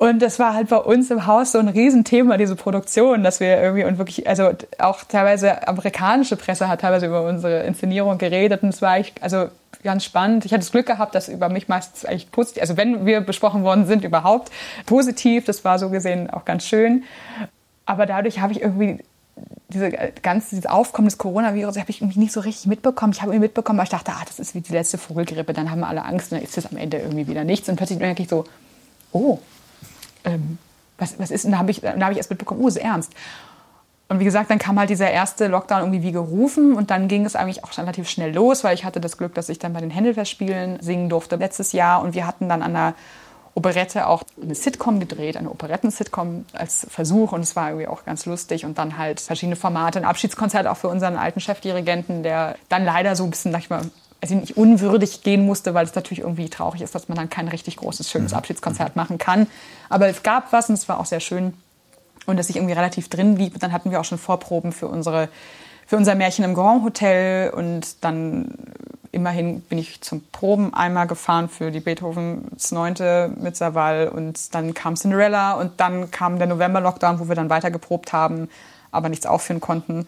Und das war halt bei uns im Haus so ein Riesenthema, diese Produktion, dass wir irgendwie und wirklich, also auch teilweise amerikanische Presse hat teilweise über unsere Inszenierung geredet und es war echt, also ganz spannend. Ich hatte das Glück gehabt, dass über mich meistens eigentlich positiv, also wenn wir besprochen worden sind, überhaupt positiv. Das war so gesehen auch ganz schön. Aber dadurch habe ich irgendwie diese ganze, dieses Aufkommen des Coronavirus habe ich irgendwie nicht so richtig mitbekommen. Ich habe irgendwie mitbekommen, weil ich dachte, ah, das ist wie die letzte Vogelgrippe, dann haben wir alle Angst und dann ist das am Ende irgendwie wieder nichts. Und plötzlich merke ich so, oh, ähm, was, was ist? Und da habe ich, hab ich erst mitbekommen, oh, ist ernst. Und wie gesagt, dann kam halt dieser erste Lockdown irgendwie wie gerufen und dann ging es eigentlich auch relativ schnell los, weil ich hatte das Glück, dass ich dann bei den Händelfestspielen singen durfte letztes Jahr und wir hatten dann an der Operette auch eine Sitcom gedreht, eine Operetten-Sitcom als Versuch und es war irgendwie auch ganz lustig und dann halt verschiedene Formate, ein Abschiedskonzert auch für unseren alten Chefdirigenten, der dann leider so ein bisschen, sag ich mal, also nicht unwürdig gehen musste, weil es natürlich irgendwie traurig ist, dass man dann kein richtig großes, schönes mhm. Abschiedskonzert machen kann. Aber es gab was und es war auch sehr schön und dass ich irgendwie relativ drin blieb. Dann hatten wir auch schon Vorproben für unsere für unser Märchen im Grand Hotel und dann immerhin bin ich zum Proben einmal gefahren für die Beethovens Neunte mit Saval und dann kam Cinderella und dann kam der November-Lockdown, wo wir dann weiter geprobt haben, aber nichts aufführen konnten.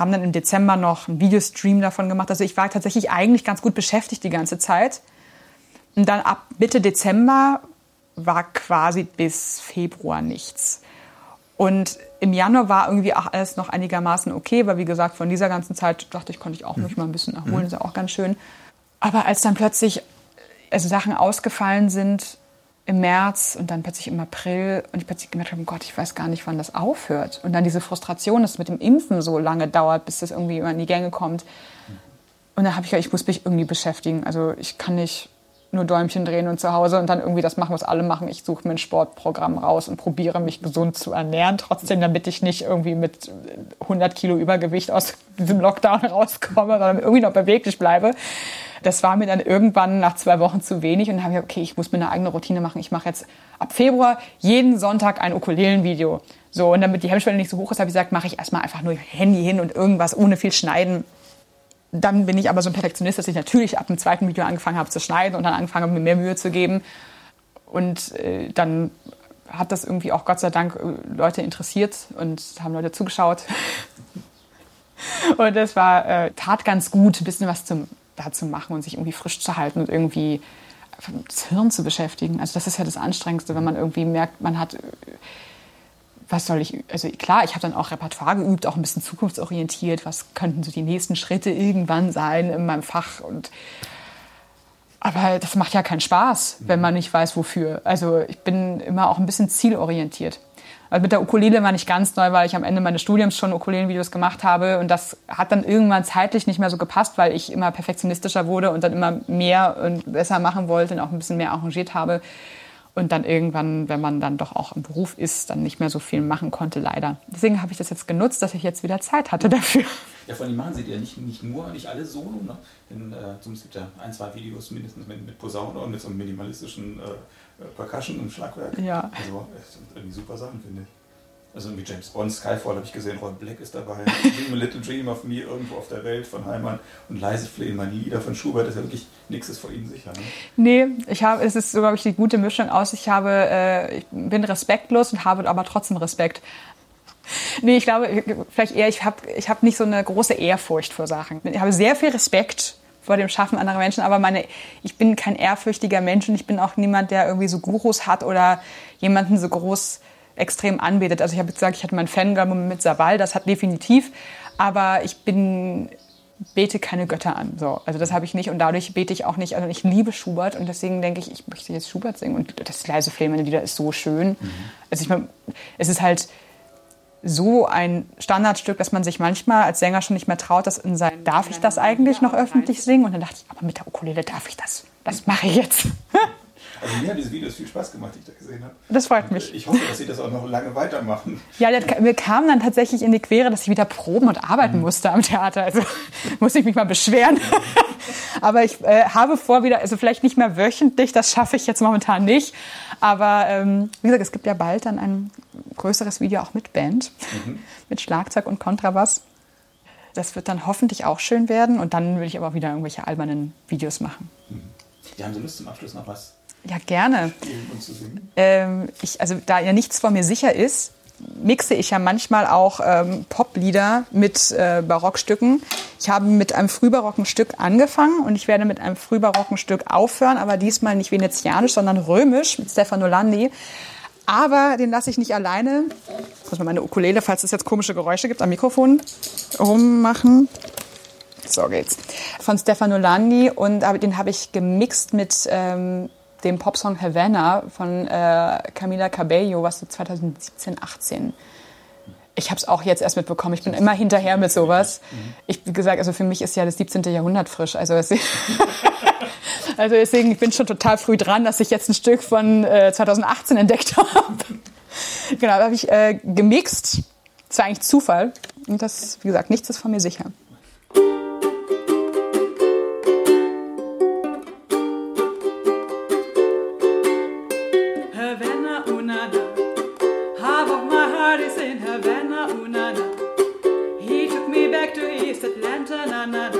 Haben dann im Dezember noch einen Videostream davon gemacht. Also ich war tatsächlich eigentlich ganz gut beschäftigt die ganze Zeit. Und dann ab Mitte Dezember war quasi bis Februar nichts. Und im Januar war irgendwie auch alles noch einigermaßen okay, weil wie gesagt, von dieser ganzen Zeit dachte ich, konnte ich auch mich mal ein bisschen erholen, ist ja auch ganz schön. Aber als dann plötzlich also Sachen ausgefallen sind im März und dann plötzlich im April und ich plötzlich gemerkt habe, oh Gott, ich weiß gar nicht, wann das aufhört. Und dann diese Frustration, dass es mit dem Impfen so lange dauert, bis das irgendwie immer in die Gänge kommt. Und dann habe ich ja, ich muss mich irgendwie beschäftigen. Also ich kann nicht nur Däumchen drehen und zu Hause und dann irgendwie das machen, was alle machen. Ich suche mir ein Sportprogramm raus und probiere mich gesund zu ernähren, trotzdem, damit ich nicht irgendwie mit 100 Kilo Übergewicht aus diesem Lockdown rauskomme, sondern irgendwie noch beweglich bleibe. Das war mir dann irgendwann nach zwei Wochen zu wenig und dann habe ich okay, ich muss mir eine eigene Routine machen. Ich mache jetzt ab Februar jeden Sonntag ein Ukulelenvideo. So, und damit die Hemmschwelle nicht so hoch ist, habe ich gesagt, mache ich erstmal einfach nur Handy hin und irgendwas ohne viel Schneiden dann bin ich aber so ein Perfektionist, dass ich natürlich ab dem zweiten Video angefangen habe zu schneiden und dann angefangen habe, mir mehr Mühe zu geben. Und äh, dann hat das irgendwie auch Gott sei Dank äh, Leute interessiert und haben Leute zugeschaut. und das war, äh, tat ganz gut, ein bisschen was zum, da zu machen und sich irgendwie frisch zu halten und irgendwie das Hirn zu beschäftigen. Also das ist ja das Anstrengendste, wenn man irgendwie merkt, man hat was soll ich, also klar, ich habe dann auch Repertoire geübt, auch ein bisschen zukunftsorientiert, was könnten so die nächsten Schritte irgendwann sein in meinem Fach und aber das macht ja keinen Spaß, wenn man nicht weiß, wofür. Also ich bin immer auch ein bisschen zielorientiert. Also mit der Ukulele war nicht ganz neu, weil ich am Ende meines Studiums schon Ukulelenvideos gemacht habe und das hat dann irgendwann zeitlich nicht mehr so gepasst, weil ich immer perfektionistischer wurde und dann immer mehr und besser machen wollte und auch ein bisschen mehr arrangiert habe und dann irgendwann, wenn man dann doch auch im Beruf ist, dann nicht mehr so viel machen konnte, leider. Deswegen habe ich das jetzt genutzt, dass ich jetzt wieder Zeit hatte dafür. Ja, vor allem machen sie ja nicht, nicht nur, nicht alle solo. Ne? Denn, äh, es gibt ja ein, zwei Videos mindestens mit, mit Posaune und mit so einem minimalistischen äh, Percussion und Schlagwerk. Ja. Also, sind irgendwie super Sachen, finde ich. Also wie James Bond, Skyfall habe ich gesehen, Ron Black ist dabei, Dream a Little Dream of Me irgendwo auf der Welt von Heimann und Leise Flehen, meine Lieder von Schubert, das ist ja wirklich nichts ist vor Ihnen sicher. Ne? Nee, ich habe, es ist so, glaube ich, die gute Mischung aus, ich habe, äh, ich bin respektlos und habe aber trotzdem Respekt. Nee, ich glaube, vielleicht eher, ich habe ich hab nicht so eine große Ehrfurcht vor Sachen. Ich habe sehr viel Respekt vor dem Schaffen anderer Menschen, aber meine, ich bin kein ehrfürchtiger Mensch und ich bin auch niemand, der irgendwie so Gurus hat oder jemanden so groß extrem anbetet. Also ich habe gesagt, ich hatte meinen Fangirl mit Saval, das hat definitiv, aber ich bin bete keine Götter an. So, also das habe ich nicht und dadurch bete ich auch nicht. Also ich liebe Schubert und deswegen denke ich, ich möchte jetzt Schubert singen und das leise Flamen Lieder ist so schön. Mhm. Also ich meine, es ist halt so ein Standardstück, dass man sich manchmal als Sänger schon nicht mehr traut, das in sein, darf ich das eigentlich noch öffentlich singen? Und dann dachte ich, aber mit der Ukulele darf ich das. Das mache ich jetzt. Also mir haben diese Videos viel Spaß gemacht, die ich da gesehen habe. Das freut mich. Ich hoffe, dass Sie das auch noch lange weitermachen. Ja, mir kam dann tatsächlich in die Quere, dass ich wieder proben und arbeiten mhm. musste am Theater. Also muss ich mich mal beschweren. Aber ich äh, habe vor wieder, also vielleicht nicht mehr wöchentlich, das schaffe ich jetzt momentan nicht. Aber ähm, wie gesagt, es gibt ja bald dann ein größeres Video auch mit Band, mhm. mit Schlagzeug und Kontrabass. Das wird dann hoffentlich auch schön werden und dann will ich aber wieder irgendwelche albernen Videos machen. Mhm. Ja, haben Sie Lust zum Abschluss noch was ja, gerne. Ähm, ich, also da ja nichts vor mir sicher ist, mixe ich ja manchmal auch ähm, Poplieder mit äh, Barockstücken. Ich habe mit einem frühbarocken Stück angefangen und ich werde mit einem frühbarocken Stück aufhören, aber diesmal nicht venezianisch, sondern römisch mit Stefano Landi. Aber den lasse ich nicht alleine. Ich muss mal meine Ukulele, falls es jetzt komische Geräusche gibt, am Mikrofon rummachen. So geht's. Von Stefano Landi und den habe ich gemixt mit ähm, dem Popsong Havana von äh, Camila Cabello, was so 2017, 18. Ich habe es auch jetzt erst mitbekommen. Ich bin immer hinterher mit sowas. Ich, wie gesagt, also für mich ist ja das 17. Jahrhundert frisch. Also, also deswegen, ich bin schon total früh dran, dass ich jetzt ein Stück von äh, 2018 entdeckt habe. genau, habe ich äh, gemixt. Das war eigentlich Zufall. Und das, wie gesagt, nichts ist von mir sicher. Back to East Atlanta, na na na.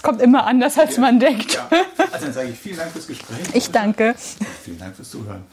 Es kommt immer anders, als man denkt. Ja. Also dann sage ich vielen Dank fürs Gespräch. Ich danke. Vielen Dank fürs Zuhören.